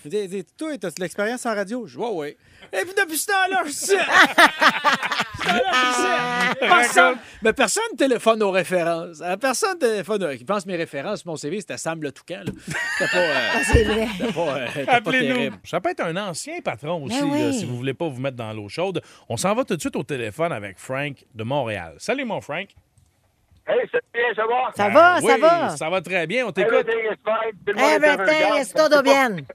Speaker 1: il me dit, Toi, t'as de l'expérience en radio? Je dis, ouais, ouais. Et puis depuis ce temps-là, je je sais. Personne, mais personne téléphone aux références. Euh, Personne téléphone. aux- Qui pense mes références, mon CV, c'était Sam le Toucan. là. C'était pas. euh,
Speaker 5: Ah, c'est vrai.
Speaker 1: c'était pas, euh, pas terrible.
Speaker 6: Ça peut être un ancien patron aussi,
Speaker 5: Ben oui.
Speaker 6: là, si vous voulez pas vous mettre dans l'eau chaude. On s'en va tout de suite au téléphone avec Frank de Montréal. Salut, mon Frank.
Speaker 8: Hey, ça va bien, ça va?
Speaker 5: Ça va, ça
Speaker 6: oui,
Speaker 5: va.
Speaker 6: Ça va très bien, on t'écoute.
Speaker 8: Everything is fine.
Speaker 5: Everything is todo bien.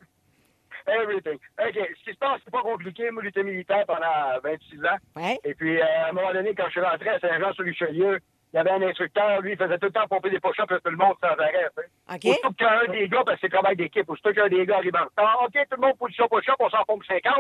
Speaker 8: Everything. OK. Ce qui se passe, c'est pas compliqué. Moi, j'étais militaire pendant 26 ans.
Speaker 5: Ouais.
Speaker 8: Et puis, euh, à un moment donné, quand je suis rentré à Saint-Jean-sur-Richelieu, il y avait un instructeur, lui, il faisait tout le temps pomper des push-ups à tout le monde sans arrêt. sais.
Speaker 5: OK.
Speaker 8: Aussitôt qu'un des gars, parce que c'est travail d'équipe, aussitôt qu'un des gars arrive en retard, OK, tout le monde position push-up, on s'en pompe 50.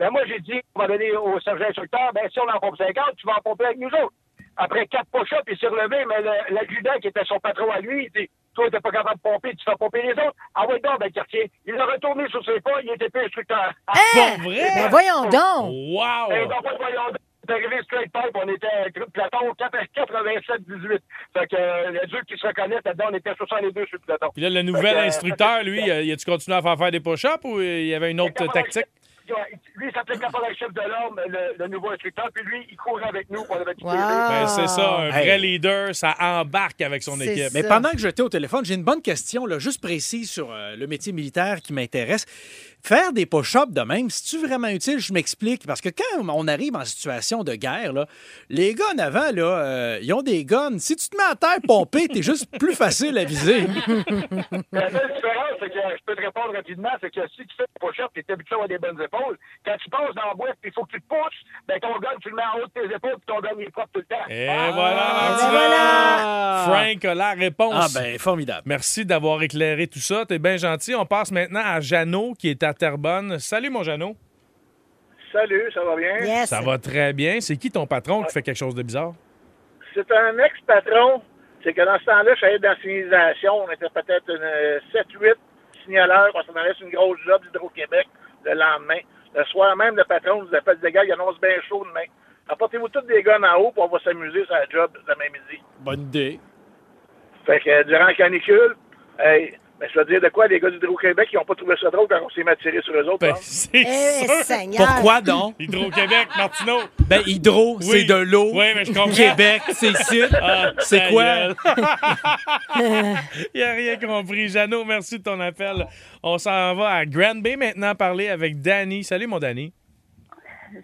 Speaker 8: Ben moi, j'ai dit, on va donner au sergent instructeur, ben si on en pompe 50, tu vas en pomper avec nous autres. Après quatre push-ups, il s'est relevé, mais le- l'adjudant qui était son patron à lui, il dit, toi, t'es pas capable de pomper, tu fais pomper les autres. Ah ouais, donc, ben, quartier. Il a retourné sur ses pas, il était plus instructeur. Ah?
Speaker 6: Pas vrai?
Speaker 5: Ben voyons donc.
Speaker 6: Wow!
Speaker 8: et donc, voyons donc, c'est arrivé straight pipe, on était à groupe Platon 87-18. Fait que euh, le Dieu qui se reconnaît là-dedans, on était 62 sur le Platon.
Speaker 6: Puis là, le nouvel
Speaker 8: Fait que, euh,
Speaker 6: instructeur, lui, euh, y a-tu continué à faire faire des push-ups ou euh, il y avait une autre tactique?
Speaker 8: Lui, il s'appelait caporal chef de l'ordre, le, le nouveau instructeur, puis lui, il courait avec nous pour avait
Speaker 5: Wow.
Speaker 6: Ben, c'est ça, un
Speaker 1: Hey.
Speaker 6: vrai leader, ça embarque avec son équipe.
Speaker 1: Mais pendant que j'étais au téléphone, j'ai une bonne question, là, juste précise sur euh, le métier militaire qui m'intéresse. Faire des push-ups de même, c'est-tu vraiment utile? Je m'explique. Parce que quand on arrive en situation de guerre, là, les gars en avant, là, euh, ils ont des guns. Si tu te mets à terre pomper, t'es juste plus facile à viser.
Speaker 8: La seule différence, c'est que je peux te répondre rapidement, c'est que si tu fais des push-ups, tu es habitué à avoir des bonnes épaules. Quand tu passes dans la boîte, il faut que tu te pousses, ben ton gun, tu le mets en haut de tes épaules, puis ton gun, il est propre tout le temps.
Speaker 6: Et
Speaker 8: Ah,
Speaker 6: voilà, Martina.
Speaker 1: voilà.
Speaker 6: Frank a la réponse.
Speaker 1: Ah ben, formidable.
Speaker 6: Merci d'avoir éclairé tout ça. T'es bien gentil. On passe maintenant à Jeannot, qui est à Terrebonne. Salut, mon Jeannot.
Speaker 8: Salut, ça va bien?
Speaker 5: Yes.
Speaker 6: Ça va très bien. C'est qui ton patron qui fait quelque chose de bizarre?
Speaker 8: C'est un ex-patron. C'est que dans ce temps-là, je savais dans la signalisation. On était peut-être une 7-8 signaleurs. On s'en allait sur une grosse job d'Hydro-Québec le lendemain. Le soir même, le patron nous appelle des gars, il annonce bien chaud demain. Apportez-vous tous des guns en haut, puis on va s'amuser sur la job demain midi.
Speaker 1: Bonne idée.
Speaker 8: Fait que euh, durant la canicule, hey, ben, je veux dire de quoi, les gars d'Hydro-Québec, ils n'ont pas trouvé ça drôle quand on s'est mis à tirer sur eux autres.
Speaker 6: Ben,
Speaker 8: hein?
Speaker 6: c'est
Speaker 5: Eh,
Speaker 6: ça.
Speaker 5: Seigneur.
Speaker 1: Pourquoi donc?
Speaker 6: Hydro-Québec, Martineau.
Speaker 1: Ben, hydro,
Speaker 6: Oui.
Speaker 1: c'est de l'eau.
Speaker 6: Oui, mais je comprends.
Speaker 1: Québec, c'est ici.
Speaker 6: Ah,
Speaker 1: c'est quoi?
Speaker 6: Il a rien compris. Jeannot, merci de ton appel. On s'en va à Grand Bay maintenant parler avec Danny. Salut, mon Danny.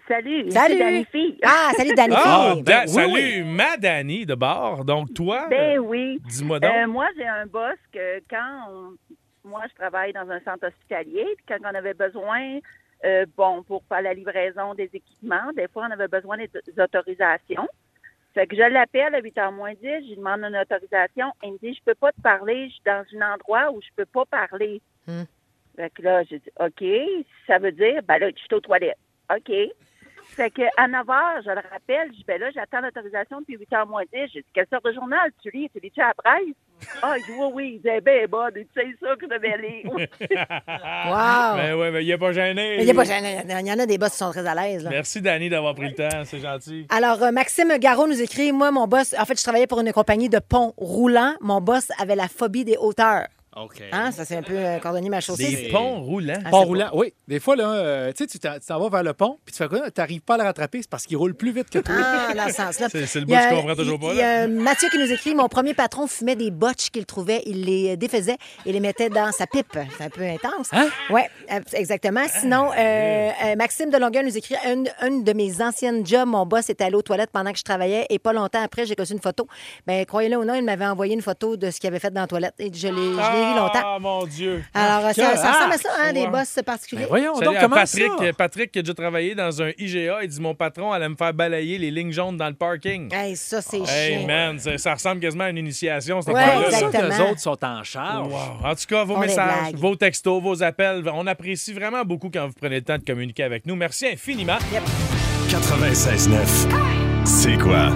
Speaker 9: Salut,
Speaker 5: Salut.
Speaker 9: c'est Dani Fille.
Speaker 5: Ah, salut, Danny.
Speaker 6: Ah. Da-
Speaker 1: oui,
Speaker 6: salut,
Speaker 1: oui.
Speaker 6: ma Danny de bord. Donc, toi,
Speaker 9: Ben
Speaker 6: euh,
Speaker 9: oui.
Speaker 6: dis-moi donc.
Speaker 9: Euh, moi, j'ai un boss que quand on- moi, je travaille dans un centre hospitalier, puis quand on avait besoin, euh, bon, pour faire la livraison des équipements, des fois, on avait besoin des, autorisations. Fait que je l'appelle à 8h moins 10, je lui demande une autorisation. Il me dit, je peux pas te parler, je suis dans un endroit où je peux pas parler.
Speaker 5: Hmm.
Speaker 9: Fait que là, j'ai dit, OK, ça veut dire, ben là, je suis aux toilettes. OK. Fait que à 9 h, je le rappelle, je dis, ben là, j'attends l'autorisation depuis 8 h moins 10. J'ai dit, quelle sorte de journal tu lis? Tu lis-tu à la presse? Ah, il dit, oui, oui. Il dit, ben, bon, tu sais ça que je devais lire.
Speaker 5: Wow.
Speaker 6: Ben ouais, mais il n'est pas gêné.
Speaker 5: Il y a pas- il y en a des boss qui sont très à l'aise. là.
Speaker 6: Merci, Danny, d'avoir pris le temps. C'est gentil.
Speaker 5: Alors, euh, Maxime Garot nous écrit Moi, mon boss, en fait, je travaillais pour une compagnie de ponts roulants. Mon boss avait la phobie des hauteurs.
Speaker 1: OK.
Speaker 5: Hein? Ça, c'est un peu euh, cordonnier ma chaussée.
Speaker 6: Des ponts roulants.
Speaker 5: Ah,
Speaker 1: Pont roulant, oui. Des fois, là, euh, tu sais, tu t'en vas vers le pont, puis tu fais quoi? Tu n'arrives pas à le rattraper, c'est parce qu'il roule plus vite que toi.
Speaker 5: Ah, dans ce sens-là.
Speaker 6: C'est- c'est le bout que je comprends toujours pas,
Speaker 5: Il y a Mathieu qui nous écrit Mon premier patron fumait des botches qu'il trouvait. Il les défaisait et les mettait dans sa pipe. C'est un peu intense.
Speaker 1: Hein?
Speaker 5: Oui, exactement. Sinon, euh, euh, Maxime de Longueuil nous écrit une, une de mes anciennes jobs, mon boss était allé aux toilettes pendant que je travaillais et pas longtemps après, j'ai reçu une photo. Ben, croyez-le ou non, il m'avait envoyé une photo de ce qu'il avait fait dans la toilette et je l'ai l'ai ri longtemps.
Speaker 6: Ah, mon Dieu.
Speaker 5: Alors, ça, ça ressemble à ça, hein,
Speaker 6: Ouais.
Speaker 5: des boss particuliers.
Speaker 1: Ben voyons
Speaker 6: Salut
Speaker 1: donc, comment
Speaker 6: Patrick,
Speaker 1: ça?
Speaker 6: Patrick qui a déjà travaillé dans un IGA. Il dit Mon patron allait me faire balayer les lignes jaunes dans le parking.
Speaker 5: Hey, ça, c'est
Speaker 6: Hey,
Speaker 5: chiant.
Speaker 6: man, ça, ça ressemble quasiment à une initiation,
Speaker 5: Ouais.
Speaker 1: C'est sûr que
Speaker 5: exactement.
Speaker 1: les autres sont en charge.
Speaker 6: Wow. En tout cas, vos
Speaker 5: On
Speaker 6: messages, vos textos, vos appels, on apprécie vraiment beaucoup quand vous prenez le temps de communiquer avec nous. Merci infiniment.
Speaker 2: 96.9. C'est quoi?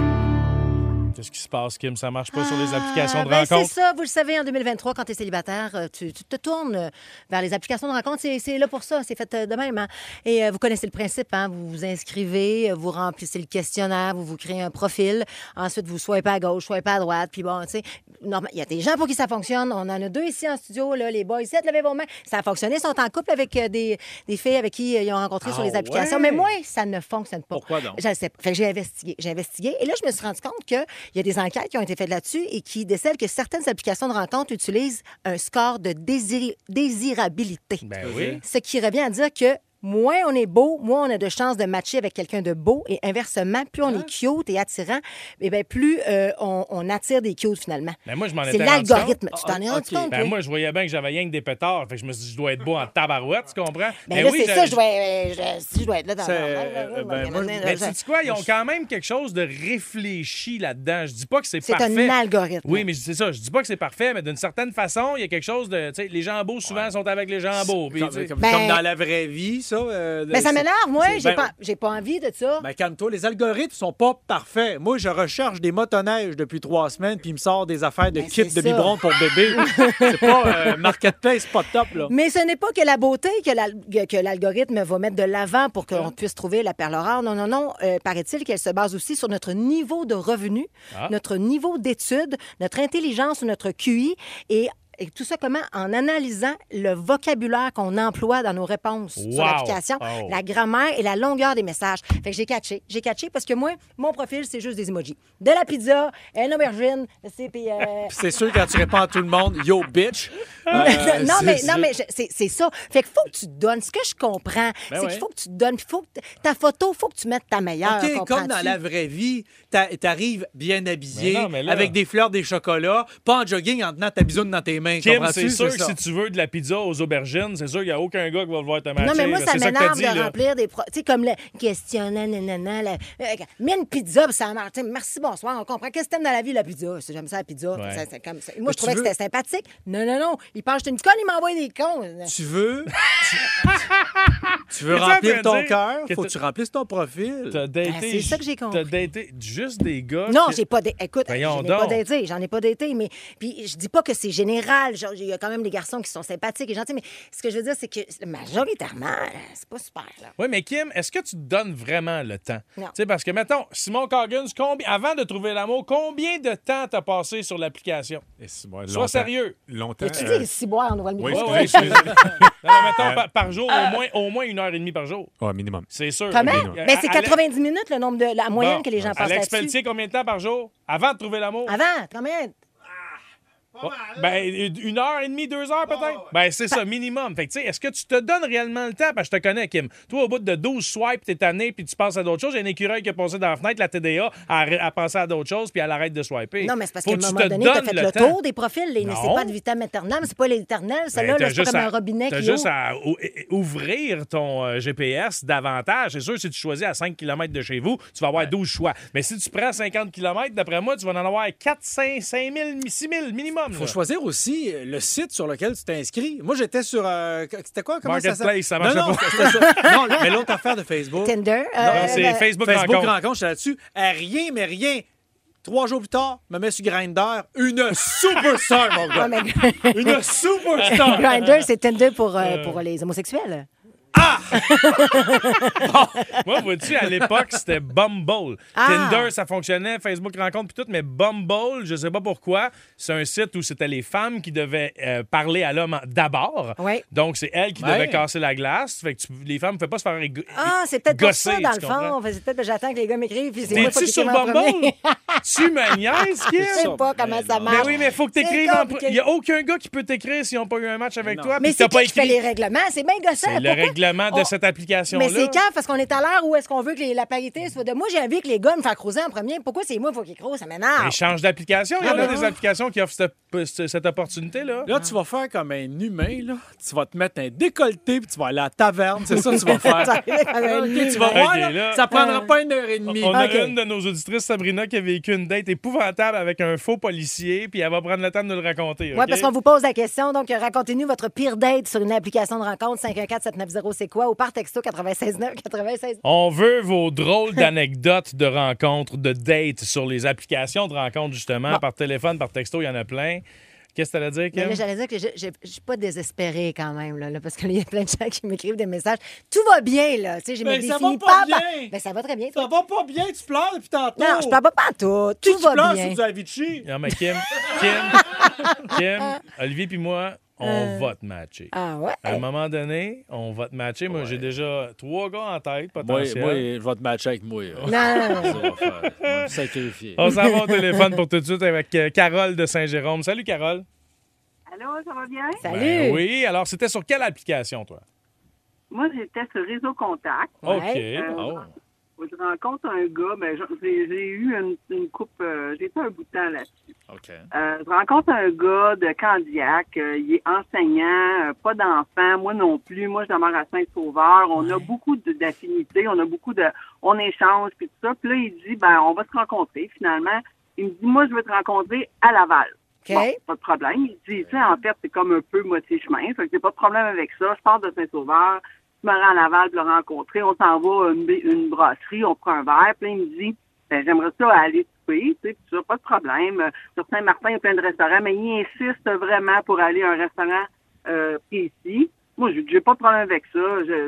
Speaker 6: Qu'est-ce qui se passe, Kim? Ça marche pas sur les applications
Speaker 5: Ah,
Speaker 6: de
Speaker 5: ben, C'est
Speaker 6: rencontre?
Speaker 5: ça, vous le savez, en 2023, quand tu es célibataire, euh, tu, tu te tournes euh, vers les applications de rencontre. C'est- C'est là pour ça, c'est fait euh, de même. hein. Et euh, vous connaissez le principe, hein? vous vous inscrivez, euh, vous remplissez le questionnaire, vous vous créez un profil. Ensuite, vous swipez à gauche, swipez à droite. Puis bon, tu sais, il y a des gens pour qui ça fonctionne. On en a deux ici en studio, là, les boys. Ici, levez vos mains. Ça a fonctionné, ils sont en couple avec euh, des, des filles avec qui euh, ils ont rencontré sur
Speaker 1: Ah
Speaker 5: les applications.
Speaker 1: ouais?
Speaker 5: Mais moi, ça ne fonctionne pas.
Speaker 1: Pourquoi donc?
Speaker 5: Je sais pas. Que j'ai investigué. J'ai investigué. Et là, je me suis rendu compte qu'il y a des enquêtes qui ont été faites là-dessus et qui décèlent que certaines applications de rencontre utilisent un score de désir- désirabilité.
Speaker 6: Ben oui.
Speaker 5: Ce qui revient à dire que moins on est beau, moins on a de chances de matcher avec quelqu'un de beau. Et inversement, plus on est cute et attirant, eh bien, plus euh, on, on attire des cute finalement.
Speaker 6: Ben, moi, je m'en
Speaker 5: C'est l'algorithme. Tu t'en es
Speaker 1: Ah,
Speaker 5: rendu compte,
Speaker 6: Ben, moi, je voyais bien que j'avais rien que des pétards. Fait que je me suis dit, je dois être beau en tabarouette, tu comprends?
Speaker 5: Ben
Speaker 6: Mais
Speaker 5: là,
Speaker 6: oui,
Speaker 5: c'est ça, je dois, euh, je, si je dois être là dans
Speaker 1: C'est, ben,
Speaker 6: Mais tu sais quoi, ils ont quand même quelque chose de réfléchi là-dedans. Je dis pas que c'est
Speaker 5: C'est
Speaker 6: parfait.
Speaker 5: un algorithme.
Speaker 6: Oui, mais c'est ça. Je dis pas que c'est parfait, mais d'une certaine façon, il y a quelque chose de. Tu sais, les gens beaux, souvent, sont avec les gens beaux.
Speaker 1: Comme,
Speaker 5: Ben-
Speaker 1: comme dans la vraie vie, ça. euh,
Speaker 5: Mais ça m'énerve, moi. J'ai
Speaker 1: ben,
Speaker 5: pas, j'ai pas envie de ça.
Speaker 1: Ben, calme-toi, les algorithmes sont pas parfaits. Moi, je recherche des motoneiges depuis trois semaines, puis il me sort des affaires de
Speaker 5: Ben,
Speaker 1: kits de biberon pour bébé. c'est pas euh, Marketplace, pas top, là.
Speaker 5: Mais ce n'est pas que la beauté que l'algorithme va mettre de l'avant pour qu'on puisse trouver la perle rare. Non, non, non. Euh, Paraît-il qu'elle se base aussi sur notre niveau de revenu,
Speaker 6: Ah.
Speaker 5: notre niveau d'études, notre intelligence, notre QI et et tout ça comment? En analysant le vocabulaire qu'on emploie dans nos réponses sur l'application,
Speaker 6: Oh.
Speaker 5: la grammaire et la longueur des messages. Fait que j'ai catché. J'ai catché parce que moi, mon profil, c'est juste des emojis. De la pizza, une aubergine, c'est puis... euh,
Speaker 1: c'est sûr, quand tu réponds à tout le monde, yo, bitch. euh,
Speaker 5: non,
Speaker 1: c'est-
Speaker 5: mais,
Speaker 1: c'est-
Speaker 5: non, mais je- c'est c'est ça. Fait qu'il faut que tu te donnes. Ce que je comprends, c'est
Speaker 1: ouais.
Speaker 5: qu'il faut que tu te donnes. Puis faut que ta photo, il faut que tu mettes ta meilleure.
Speaker 1: OK, comme dans la vraie vie, t'a- t'arrives bien habillé,
Speaker 6: Mais non, mais là-
Speaker 1: avec des fleurs, des chocolats, pas en jogging en tenant ta bisoune dans tes mains.
Speaker 6: Kim, c'est sûr que si tu veux de la pizza aux aubergines, c'est sûr qu'il n'y a aucun gars qui va le voir te matcher.
Speaker 5: Non, mais moi, ça m'énerve de
Speaker 6: là.
Speaker 5: remplir des. pro- Tu sais, comme le questionnant, nanana. la- euh, mets une pizza, puis ça marche. Merci, bonsoir, on comprend. Qu'est-ce que t'aimes dans la vie, la pizza? Si J'aime ça, la pizza.
Speaker 6: Ouais.
Speaker 5: Ça, c'est comme ça. Moi,
Speaker 1: Mais
Speaker 5: je trouvais que c'était sympathique. Non, non, non. Il pense que une conne, il m'envoie des cons.
Speaker 1: Tu veux... tu, veux remplir ton cœur, faut que tu remplisses ton profil.
Speaker 6: T'as daté.
Speaker 5: Ben, c'est ça que j'ai compris.
Speaker 6: T'as daté juste des gars.
Speaker 5: Non, j'ai pas Écoute, j'en ai pas daté, j'en ai pas daté, mais puis je dis pas que c'est général. Genre, Il y a quand même des garçons qui sont sympathiques et gentils, mais ce que je veux dire, c'est que majoritairement, c'est pas super. Là.
Speaker 6: Oui, mais Kim, est-ce que tu te donnes vraiment le temps?
Speaker 5: Non.
Speaker 6: Tu sais, parce que, mettons, Simon Coggins, combien, avant de trouver l'amour, combien de temps t'as passé sur l'application? Sois
Speaker 10: longtemps-
Speaker 6: sérieux.
Speaker 10: Longtemps.
Speaker 5: Tu
Speaker 10: euh,
Speaker 5: dis, si boire, on ouvre le
Speaker 10: oui,
Speaker 5: micro.
Speaker 6: Ouais.
Speaker 10: excusez.
Speaker 6: Non, mais mettons,
Speaker 10: Euh,
Speaker 6: par, par jour, au moins, au moins une heure et demie par jour.
Speaker 10: Ouais, minimum.
Speaker 6: C'est sûr.
Speaker 5: Comment? Mais c'est
Speaker 6: À-
Speaker 5: 90 minutes le nombre de la moyenne
Speaker 6: Bon.
Speaker 5: que les gens passent
Speaker 6: Alex. Pelletier, combien de temps par jour? Avant de trouver l'amour?
Speaker 5: Avant, combien?
Speaker 6: Ouais. Ben, une heure et demie, deux heures peut-être? Ben, c'est ça, minimum. Fait que, tu sais, est-ce que tu te donnes réellement le temps? Parce que je te connais, Kim. Toi, au bout de 12 swipes, t'es tanné, puis tu passes à d'autres choses. Il y a un écureuil qui a passé dans la fenêtre, la TDA, a, a pensé à d'autres choses, puis elle arrête de swiper.
Speaker 5: Non, mais c'est parce qu'à un
Speaker 6: que tu
Speaker 5: moment
Speaker 6: te
Speaker 5: donné, t'as fait
Speaker 6: le
Speaker 5: tour des profils.
Speaker 6: Non.
Speaker 5: C'est pas de vitam aeternam, c'est pas l'éternel.
Speaker 6: Ben,
Speaker 5: Celle-là,
Speaker 6: t'as
Speaker 5: là, c'est comme
Speaker 6: à-
Speaker 5: un robinet qui
Speaker 6: juste
Speaker 5: ouvre.
Speaker 6: à ouvrir ton euh, GPS davantage. C'est sûr, si tu choisis à 5 km de chez vous, tu vas avoir 12 choix. Mais si tu prends 50 km, d'après moi, tu vas en avoir 4, 5, 5 000, 6 000 minimum.
Speaker 1: Faut
Speaker 6: là.
Speaker 1: choisir aussi le site sur lequel tu t'es inscrit. Moi, j'étais sur... euh, c'était quoi? Comment
Speaker 6: Marketplace, ça
Speaker 1: ça
Speaker 6: marchait
Speaker 1: non, non,
Speaker 6: pas.
Speaker 1: non, mais l'autre affaire de Facebook.
Speaker 5: Tinder.
Speaker 6: Non,
Speaker 5: euh,
Speaker 6: c'est
Speaker 5: euh,
Speaker 6: Facebook,
Speaker 1: Facebook
Speaker 6: rencontre.
Speaker 1: rencontre, j'étais là-dessus. Rien, mais rien. Trois jours plus tard, me mets sur Grindr. Une superstar, mon gars.
Speaker 5: ouais, mais-
Speaker 1: Une superstar.
Speaker 5: Grindr, c'est Tinder pour, euh, pour les homosexuels.
Speaker 6: Moi, vois-tu, à l'époque, c'était Bumble.
Speaker 5: Ah.
Speaker 6: Tinder, ça fonctionnait, Facebook rencontre puis tout, mais Bumble, je sais pas pourquoi, c'est un site où c'était les femmes qui devaient euh, parler à l'homme d'abord.
Speaker 5: Oui.
Speaker 6: Donc, c'est elles qui
Speaker 1: Ouais.
Speaker 6: devaient casser la glace. Fait que tu- les femmes ne pouvaient pas se faire
Speaker 5: Ah, c'est peut-être pour ça, dans le
Speaker 6: comprends?
Speaker 5: fond. C'est peut-être que j'attends que les gars m'écrivent, puis c'est moi qui
Speaker 6: sur Bumble? tu me niaises, Kim?
Speaker 5: Je sais pas comment ça marche.
Speaker 6: Mais oui, mais il faut que tu
Speaker 5: C'est
Speaker 6: écrives. En... Il n'y a aucun gars qui peut t'écrire s'ils n'ont pas eu un match avec
Speaker 1: non.
Speaker 6: toi.
Speaker 5: Mais c'est
Speaker 6: pas
Speaker 5: qui qui fait
Speaker 6: écrit.
Speaker 5: les règlements? C'est bien gossant.
Speaker 6: Règlement de
Speaker 5: On-
Speaker 6: cette application-là.
Speaker 5: Mais c'est quand? Parce qu'on est à l'heure où est-ce qu'on veut que les- la parité soit de. Moi, j'ai envie que les gars me fassent creuser en premier. Pourquoi c'est moi qu'il faut qu'ils creusent? Ça m'énerve.
Speaker 6: Mais change d'application. Il y en a des applications qui offrent cette, opportunité-là.
Speaker 1: Là, tu vas faire comme un humain, là. Tu vas te mettre un décolleté, puis tu vas aller à la taverne. C'est ça que tu vas faire.
Speaker 5: Ça arrive comme un
Speaker 1: OK, tu vas voir,
Speaker 6: OK,
Speaker 1: là,
Speaker 6: là.
Speaker 1: ça prendra pas une heure et demie.
Speaker 6: On a
Speaker 5: OK.
Speaker 6: une de nos auditrices, Sabrina, qui a vécu une date épouvantable avec un faux policier, puis elle va prendre le temps de nous le raconter.
Speaker 5: Oui, parce qu'on vous pose la question. Donc, euh, racontez-nous votre pire date sur une application de rencontre 514-790 c'est quoi? Ou par texto 969 96.
Speaker 6: On veut vos drôles d'anecdotes de rencontres, de dates sur les applications de rencontres, justement, par téléphone, par texto, il y en a plein. Qu'est-ce que tu à dire,
Speaker 5: Mais
Speaker 6: Kim?
Speaker 5: j'allais dire que je je suis pas désespérée quand même, là, là, parce qu'il y a plein de gens qui m'écrivent des messages. Tout va bien, là. Tu sais, je me
Speaker 1: Mais ça
Speaker 5: définis
Speaker 1: va pas bien.
Speaker 5: Ben, ça va très bien.
Speaker 1: Ça va pas bien, tu pleures depuis tantôt.
Speaker 5: Non, je parle pas.
Speaker 1: Qui
Speaker 5: Tout
Speaker 1: qui
Speaker 5: va
Speaker 1: pleure
Speaker 5: bien.
Speaker 1: sur du Avicii?
Speaker 6: Non, mais Kim, Kim, Kim, Olivier puis moi, on va te matcher.
Speaker 5: Ah ouais?
Speaker 6: À un moment donné, on va te matcher. Moi, j'ai déjà trois gars en tête,
Speaker 1: Moi,
Speaker 6: potentiels.
Speaker 1: moi, je vais te matcher avec moi. là.
Speaker 5: Non, non,
Speaker 1: Ça
Speaker 5: non.
Speaker 1: va faire. On va me sacrifier.
Speaker 6: On s'en va au téléphone pour tout de suite avec euh, Carole de Saint-Jérôme. Salut, Carole.
Speaker 9: Allô, ça va bien?
Speaker 5: Salut.
Speaker 6: Ben oui, alors c'était sur quelle application, toi?
Speaker 10: moi, j'étais sur Réseau Contact.
Speaker 6: OK.
Speaker 5: Ouais.
Speaker 6: Oh.
Speaker 10: Je rencontre un gars, ben, j'ai eu une, une coupe, euh, j'ai fait un bout de temps là-dessus. Euh, je rencontre un gars de Candiac, euh, il est enseignant, pas d'enfant, moi non plus, moi je demeure à Saint-Sauveur, on a beaucoup d'affinités, on a beaucoup de, on échange, puis tout ça, puis là il dit, ben on va se rencontrer finalement. Il me dit, moi je veux te rencontrer à Laval.
Speaker 5: OK.
Speaker 10: Bon, pas de problème. Il dit, tu sais, en fait, c'est comme un peu moitié chemin, fait que j'ai pas de problème avec ça. Je pars de Saint-Sauveur, je me rends à Laval pour le rencontrer, on s'en va à une, brasserie, on prend un verre, puis il me dit, ben, j'aimerais ça aller souper, tu sais, puis ça, pas de problème. Euh, Sur Saint-Martin, il y a plein de restaurants, mais il insiste vraiment pour aller à un restaurant euh, précis. Moi, j'ai pas de problème avec ça.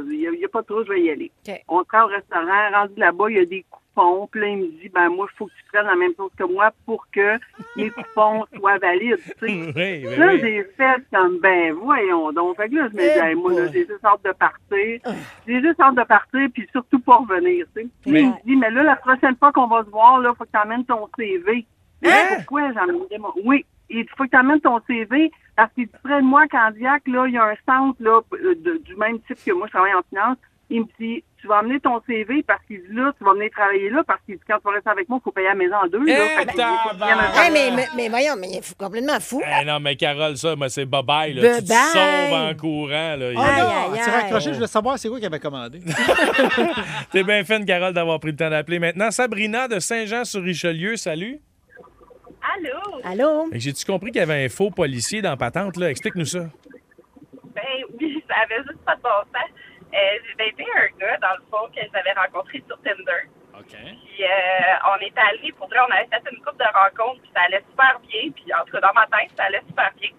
Speaker 10: Il y, a- a pas trop, je vais y aller. On se rend au restaurant, rendu là-bas, il y a des coupons. Puis là, il me dit, ben moi, il faut que tu prennes la même chose que moi pour que mes coupons soient valides. Tu sais.
Speaker 6: Oui, ben
Speaker 10: Là,
Speaker 6: oui.
Speaker 10: j'ai fait comme, ben, voyons donc. Fait que là, je me dis,
Speaker 5: Eh
Speaker 10: Hey, moi, là, j'ai juste hâte de partir. J'ai juste hâte de partir, puis surtout pas revenir, tu sais. Puis
Speaker 6: Mais-
Speaker 10: il me dit, mais là, la prochaine fois qu'on va se voir, là, faut que tu amènes ton CV. Mais
Speaker 6: Hein?
Speaker 10: pourquoi? J'amènerais mon... Oui, il faut que tu amènes ton CV, parce qu'il dit, près de moi, Candiac, là, il y a un centre, là, euh, de- du même type que moi, je travaille en finance. Il me dit, tu vas amener ton CV parce qu'il dit là, tu vas venir travailler là parce qu'il dit quand tu vas rester avec moi, il faut payer la maison en deux. Là.
Speaker 6: Eh,
Speaker 10: Fait que
Speaker 5: Hey, mais, mais, mais voyons, mais il est complètement fou.
Speaker 6: Eh non, mais Carole, ça, moi, c'est bye-bye. Là. Tu te sauves en courant. Là.
Speaker 1: Oh non!
Speaker 5: aïe,
Speaker 1: Tu raccroché, je voulais savoir c'est quoi qu'il avait commandé?
Speaker 6: T'es bien fine, Carole, d'avoir pris le temps d'appeler. Maintenant, Sabrina de Saint-Jean-sur-Richelieu, salut.
Speaker 9: Allô?
Speaker 5: Allô?
Speaker 6: J'ai-tu compris qu'il y avait un faux policier dans patente? là? Explique-nous ça.
Speaker 9: Ben oui, ça avait juste pas de bon sens. Euh, j'ai daté un gars, dans le fond, que j'avais rencontré sur Tinder.
Speaker 1: OK.
Speaker 9: Puis euh, on est allé, pour vrai, on avait fait une couple de rencontres, puis ça allait super bien. Puis en tout cas, dans ma tête, ça allait super bien.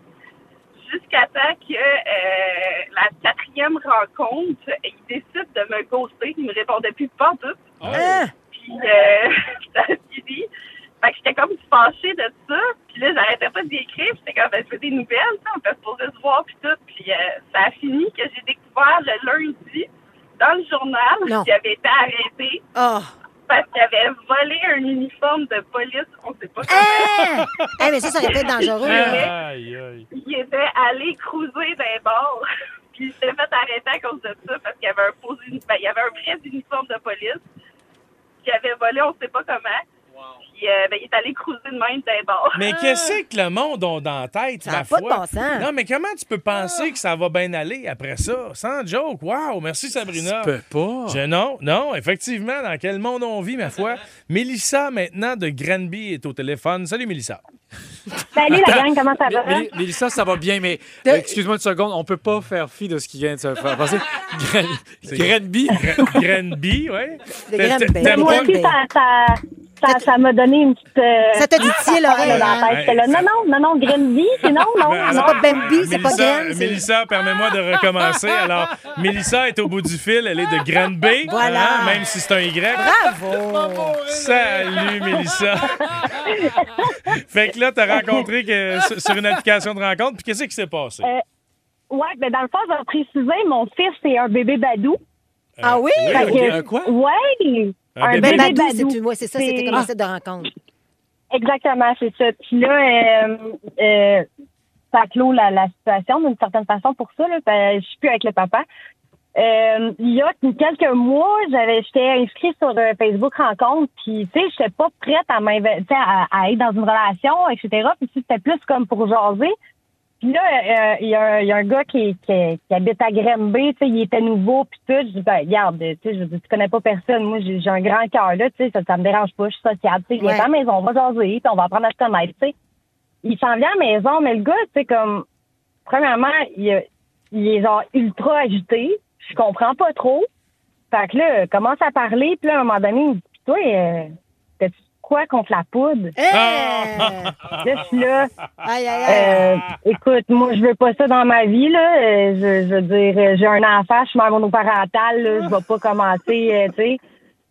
Speaker 9: Jusqu'à temps que euh, la quatrième rencontre, il décide de me ghoster. Il me répondait plus pas tout.
Speaker 5: Hein?
Speaker 9: Puis euh, ça a fini. Fait que j'étais comme fâchée de ça. Puis là, j'arrêtais pas d'écrire. J'étais comme, ben, je veux des nouvelles. tu sais, On peut se poser se voir, puis tout. Puis euh, ça a fini que j'ai découvert le lundi dans le journal
Speaker 5: Non.
Speaker 9: qu'il avait été arrêté
Speaker 5: Oh!
Speaker 9: parce qu'il avait volé un uniforme de police. On sait pas comment.
Speaker 5: Hein? Hey, mais ça, ça aurait être dangereux. là.
Speaker 6: Aïe, aïe.
Speaker 9: Il était allé cruiser d'un bord. Puis il s'est fait arrêter à cause de ça parce qu'il y avait un faux ben, il y avait un vrai uniforme de police qu'il avait volé, on sait pas comment. Puis euh, ben, il est allé cruiser de même d'un bord.
Speaker 6: Mais qu'est-ce que le monde a dans la tête,
Speaker 5: Ça
Speaker 6: ma
Speaker 5: pas
Speaker 6: foi?
Speaker 5: de bon sens.
Speaker 6: Non, mais comment tu peux penser que ça va bien aller après ça? Sans joke. Wow, merci Sabrina.
Speaker 1: Tu peux pas.
Speaker 6: Je- non, non, effectivement, dans quel monde on vit, ma foi? Mélissa, maintenant, de Granby, est au téléphone. Salut, Mélissa.
Speaker 11: Salut la gang, comment ça va?
Speaker 1: Mé- Mé- Mélissa, ça va bien, mais euh, excuse-moi une seconde, on peut pas faire fi de ce qui vient de se faire passer. Gran- Granby.
Speaker 6: Gra- Granby, oui.
Speaker 5: De Granby.
Speaker 6: T'aimes
Speaker 11: Moi
Speaker 6: pas-
Speaker 11: aussi, ça, ça, ça, ça m'a donné une petite. euh,
Speaker 5: Ça t'a dit tiens l'oreille,
Speaker 11: dans la
Speaker 5: hein?
Speaker 11: tête. J'étais là, non, non, non, non, Granby, c'est non, non.
Speaker 5: C'est pas Bambi, c'est pas c'est-
Speaker 6: Mélissa, permets-moi de recommencer. Alors, Mélissa est au bout du fil. Elle est de Granby.
Speaker 5: Voilà.
Speaker 6: hein, même si c'est un Y.
Speaker 5: Bravo!
Speaker 6: Salut, Mélissa. fait que là, t'as rencontré que, sur- une application de rencontre. Puis qu'est-ce qui s'est passé?
Speaker 11: Euh, Ouais, ben dans le fond, je vais préciser, mon fils, c'est un bébé badou.
Speaker 5: Ah oui?
Speaker 1: Ok.
Speaker 11: que-
Speaker 1: Un quoi?
Speaker 11: Ouais!
Speaker 6: Un
Speaker 11: Un,
Speaker 6: bébé
Speaker 5: Ben,
Speaker 11: bébé,
Speaker 5: Badou,
Speaker 11: badou.
Speaker 5: c'est ouais, ça, c'était comme un site de rencontre.
Speaker 11: Exactement, c'est ça. Puis là, euh, euh, ça clôt la, la situation d'une certaine façon pour ça. Là, Ben, je suis plus avec le papa. Euh, il y a quelques mois, j'avais j'étais inscrite sur euh, Facebook Rencontre, puis tu sais, j'étais pas prête à à, à être dans une relation, etc. Puis c'était plus comme pour jaser. Puis là, euh, il y, a un- il y a un gars qui, qui, qui habite à Granby, tu sais, il était nouveau, puis tout. Je dis, ben, regarde, tu sais, je dis, tu connais pas personne. Moi, j'ai un grand cœur, là, tu sais, ça, ça me dérange pas, je suis sociable, tu sais, viens
Speaker 5: Ouais.
Speaker 11: à la maison, on va jaser, puis on va apprendre à se connaître, tu sais. Il s'en vient à la maison, mais le gars, tu sais, comme, premièrement, il, il est genre ultra agité. Je comprends pas trop. Fait que là, commence à parler, puis là, à un moment donné, il me dit, toi, euh, quoi contre la poudre?
Speaker 5: Hey!
Speaker 11: Là, je suis là.
Speaker 5: Aïe, aïe, aïe.
Speaker 11: Euh, écoute, moi, je veux pas ça dans ma vie, là. Euh, je, je veux dire, euh, j'ai un enfant, je suis mère monoparentale, là. Je vais pas commencer, euh, tu sais.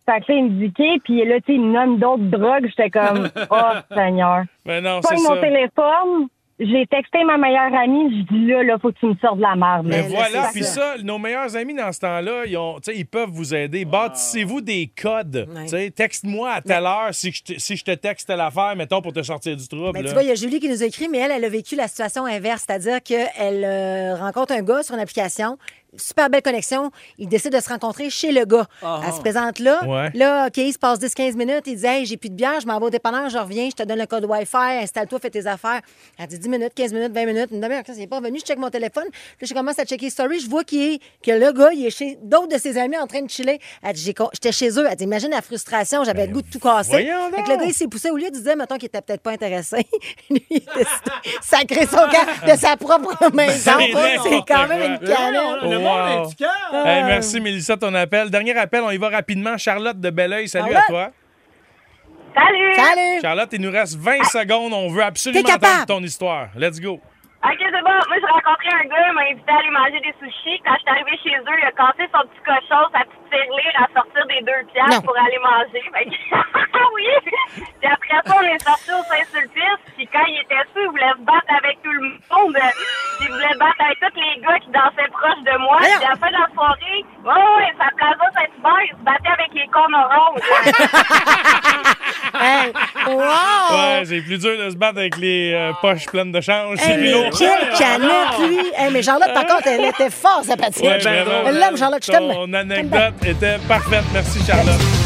Speaker 11: Fait que là, il me dit, OK, puis là, tu sais, il me nomme d'autres drogues. J'étais comme, oh, Seigneur.
Speaker 6: Mais non, c'est
Speaker 11: Pogne mon
Speaker 6: ça.
Speaker 11: téléphone. J'ai texté ma meilleure amie. Je dis, là, là, faut que tu me sortes de la merde.
Speaker 6: Mais
Speaker 11: là.
Speaker 5: là,
Speaker 6: voilà, puis
Speaker 5: ça.
Speaker 6: ça, nos meilleurs amis dans ce temps-là, ils, ont, tu sais, ils peuvent vous aider. Bâtissez-vous des codes.
Speaker 5: Ouais.
Speaker 6: Tu sais, Texte-moi à telle heure si je, te, si je te texte telle affaire, mettons, pour te sortir du trouble.
Speaker 5: Ben,
Speaker 6: là.
Speaker 5: tu vois, il y a Julie qui nous a écrit, mais elle, elle a vécu la situation inverse, c'est-à-dire qu'elle euh, rencontre un gars sur une application. Super belle connexion. Il décide de se rencontrer chez le gars.
Speaker 1: Ah.
Speaker 5: Elle se présente là.
Speaker 6: Ouais.
Speaker 5: Là, OK, il se passe 10-15 minutes. Il dit Hey, j'ai plus de bière, je m'en vais au dépanneur, je reviens, je te donne le code Wi-Fi, installe-toi, fais tes affaires. Elle dit 10 minutes, 15 minutes, 20 minutes, une demi-heure. Il n'est pas revenu, je check mon téléphone. Puis je commence à checker story. Je vois qu'il est, que le gars, il est chez d'autres de ses amis en train de chiller. Elle dit J'ai con- J'étais chez eux. Elle dit Imagine la frustration, j'avais le goût de tout casser. Fait que le gars, il s'est poussé au lieu de dire, mettons, qu'il était peut-être pas intéressé. Lui, il sacrer son camp de sa propre maison.
Speaker 6: C'est
Speaker 5: quand même une
Speaker 1: non,
Speaker 5: canette.
Speaker 1: Le
Speaker 6: Wow.
Speaker 1: monde est du cœur.
Speaker 6: Hey, merci, Mélissa, ton appel. Dernier appel, on y va rapidement. Charlotte de Belleuil, salut
Speaker 5: Charlotte.
Speaker 6: à toi.
Speaker 12: Salut!
Speaker 5: Salut!
Speaker 6: Charlotte, il nous reste 20 secondes. On veut absolument entendre ton histoire. Let's go.
Speaker 12: Ok, c'est bon. Moi, j'ai rencontré un gars, il m'a invité à aller manger des sushis. Quand je suis arrivée chez eux, il a cassé son petit cochon, sa petite tirelire à sortir des deux
Speaker 5: Non.
Speaker 12: piastres pour aller manger. Fait que- oui! Puis après ça, on est sorti au Saint-Sulpice. Puis quand il était sous, il voulait se battre avec tout le monde. Il voulait battre avec tous les gars qui dansaient proche de moi. Puis à la fin de la soirée, ouais, ouais, sa plaza Saint-Hubert, il se battait avec les cornes oranges.
Speaker 5: Hey, wow!
Speaker 6: Ouais, c'est plus dur de se battre avec les euh, poches pleines de change.
Speaker 5: Hey,
Speaker 6: C'est
Speaker 5: mais
Speaker 6: lourd.
Speaker 5: Quelle canette, lui! Hey, mais Charlotte, par contre, elle était fort sympathique.
Speaker 6: Ouais, vraiment.
Speaker 5: Elle l'aime, Charlotte, je t'aime.
Speaker 6: Ton anecdote était parfaite. Merci, Charlotte.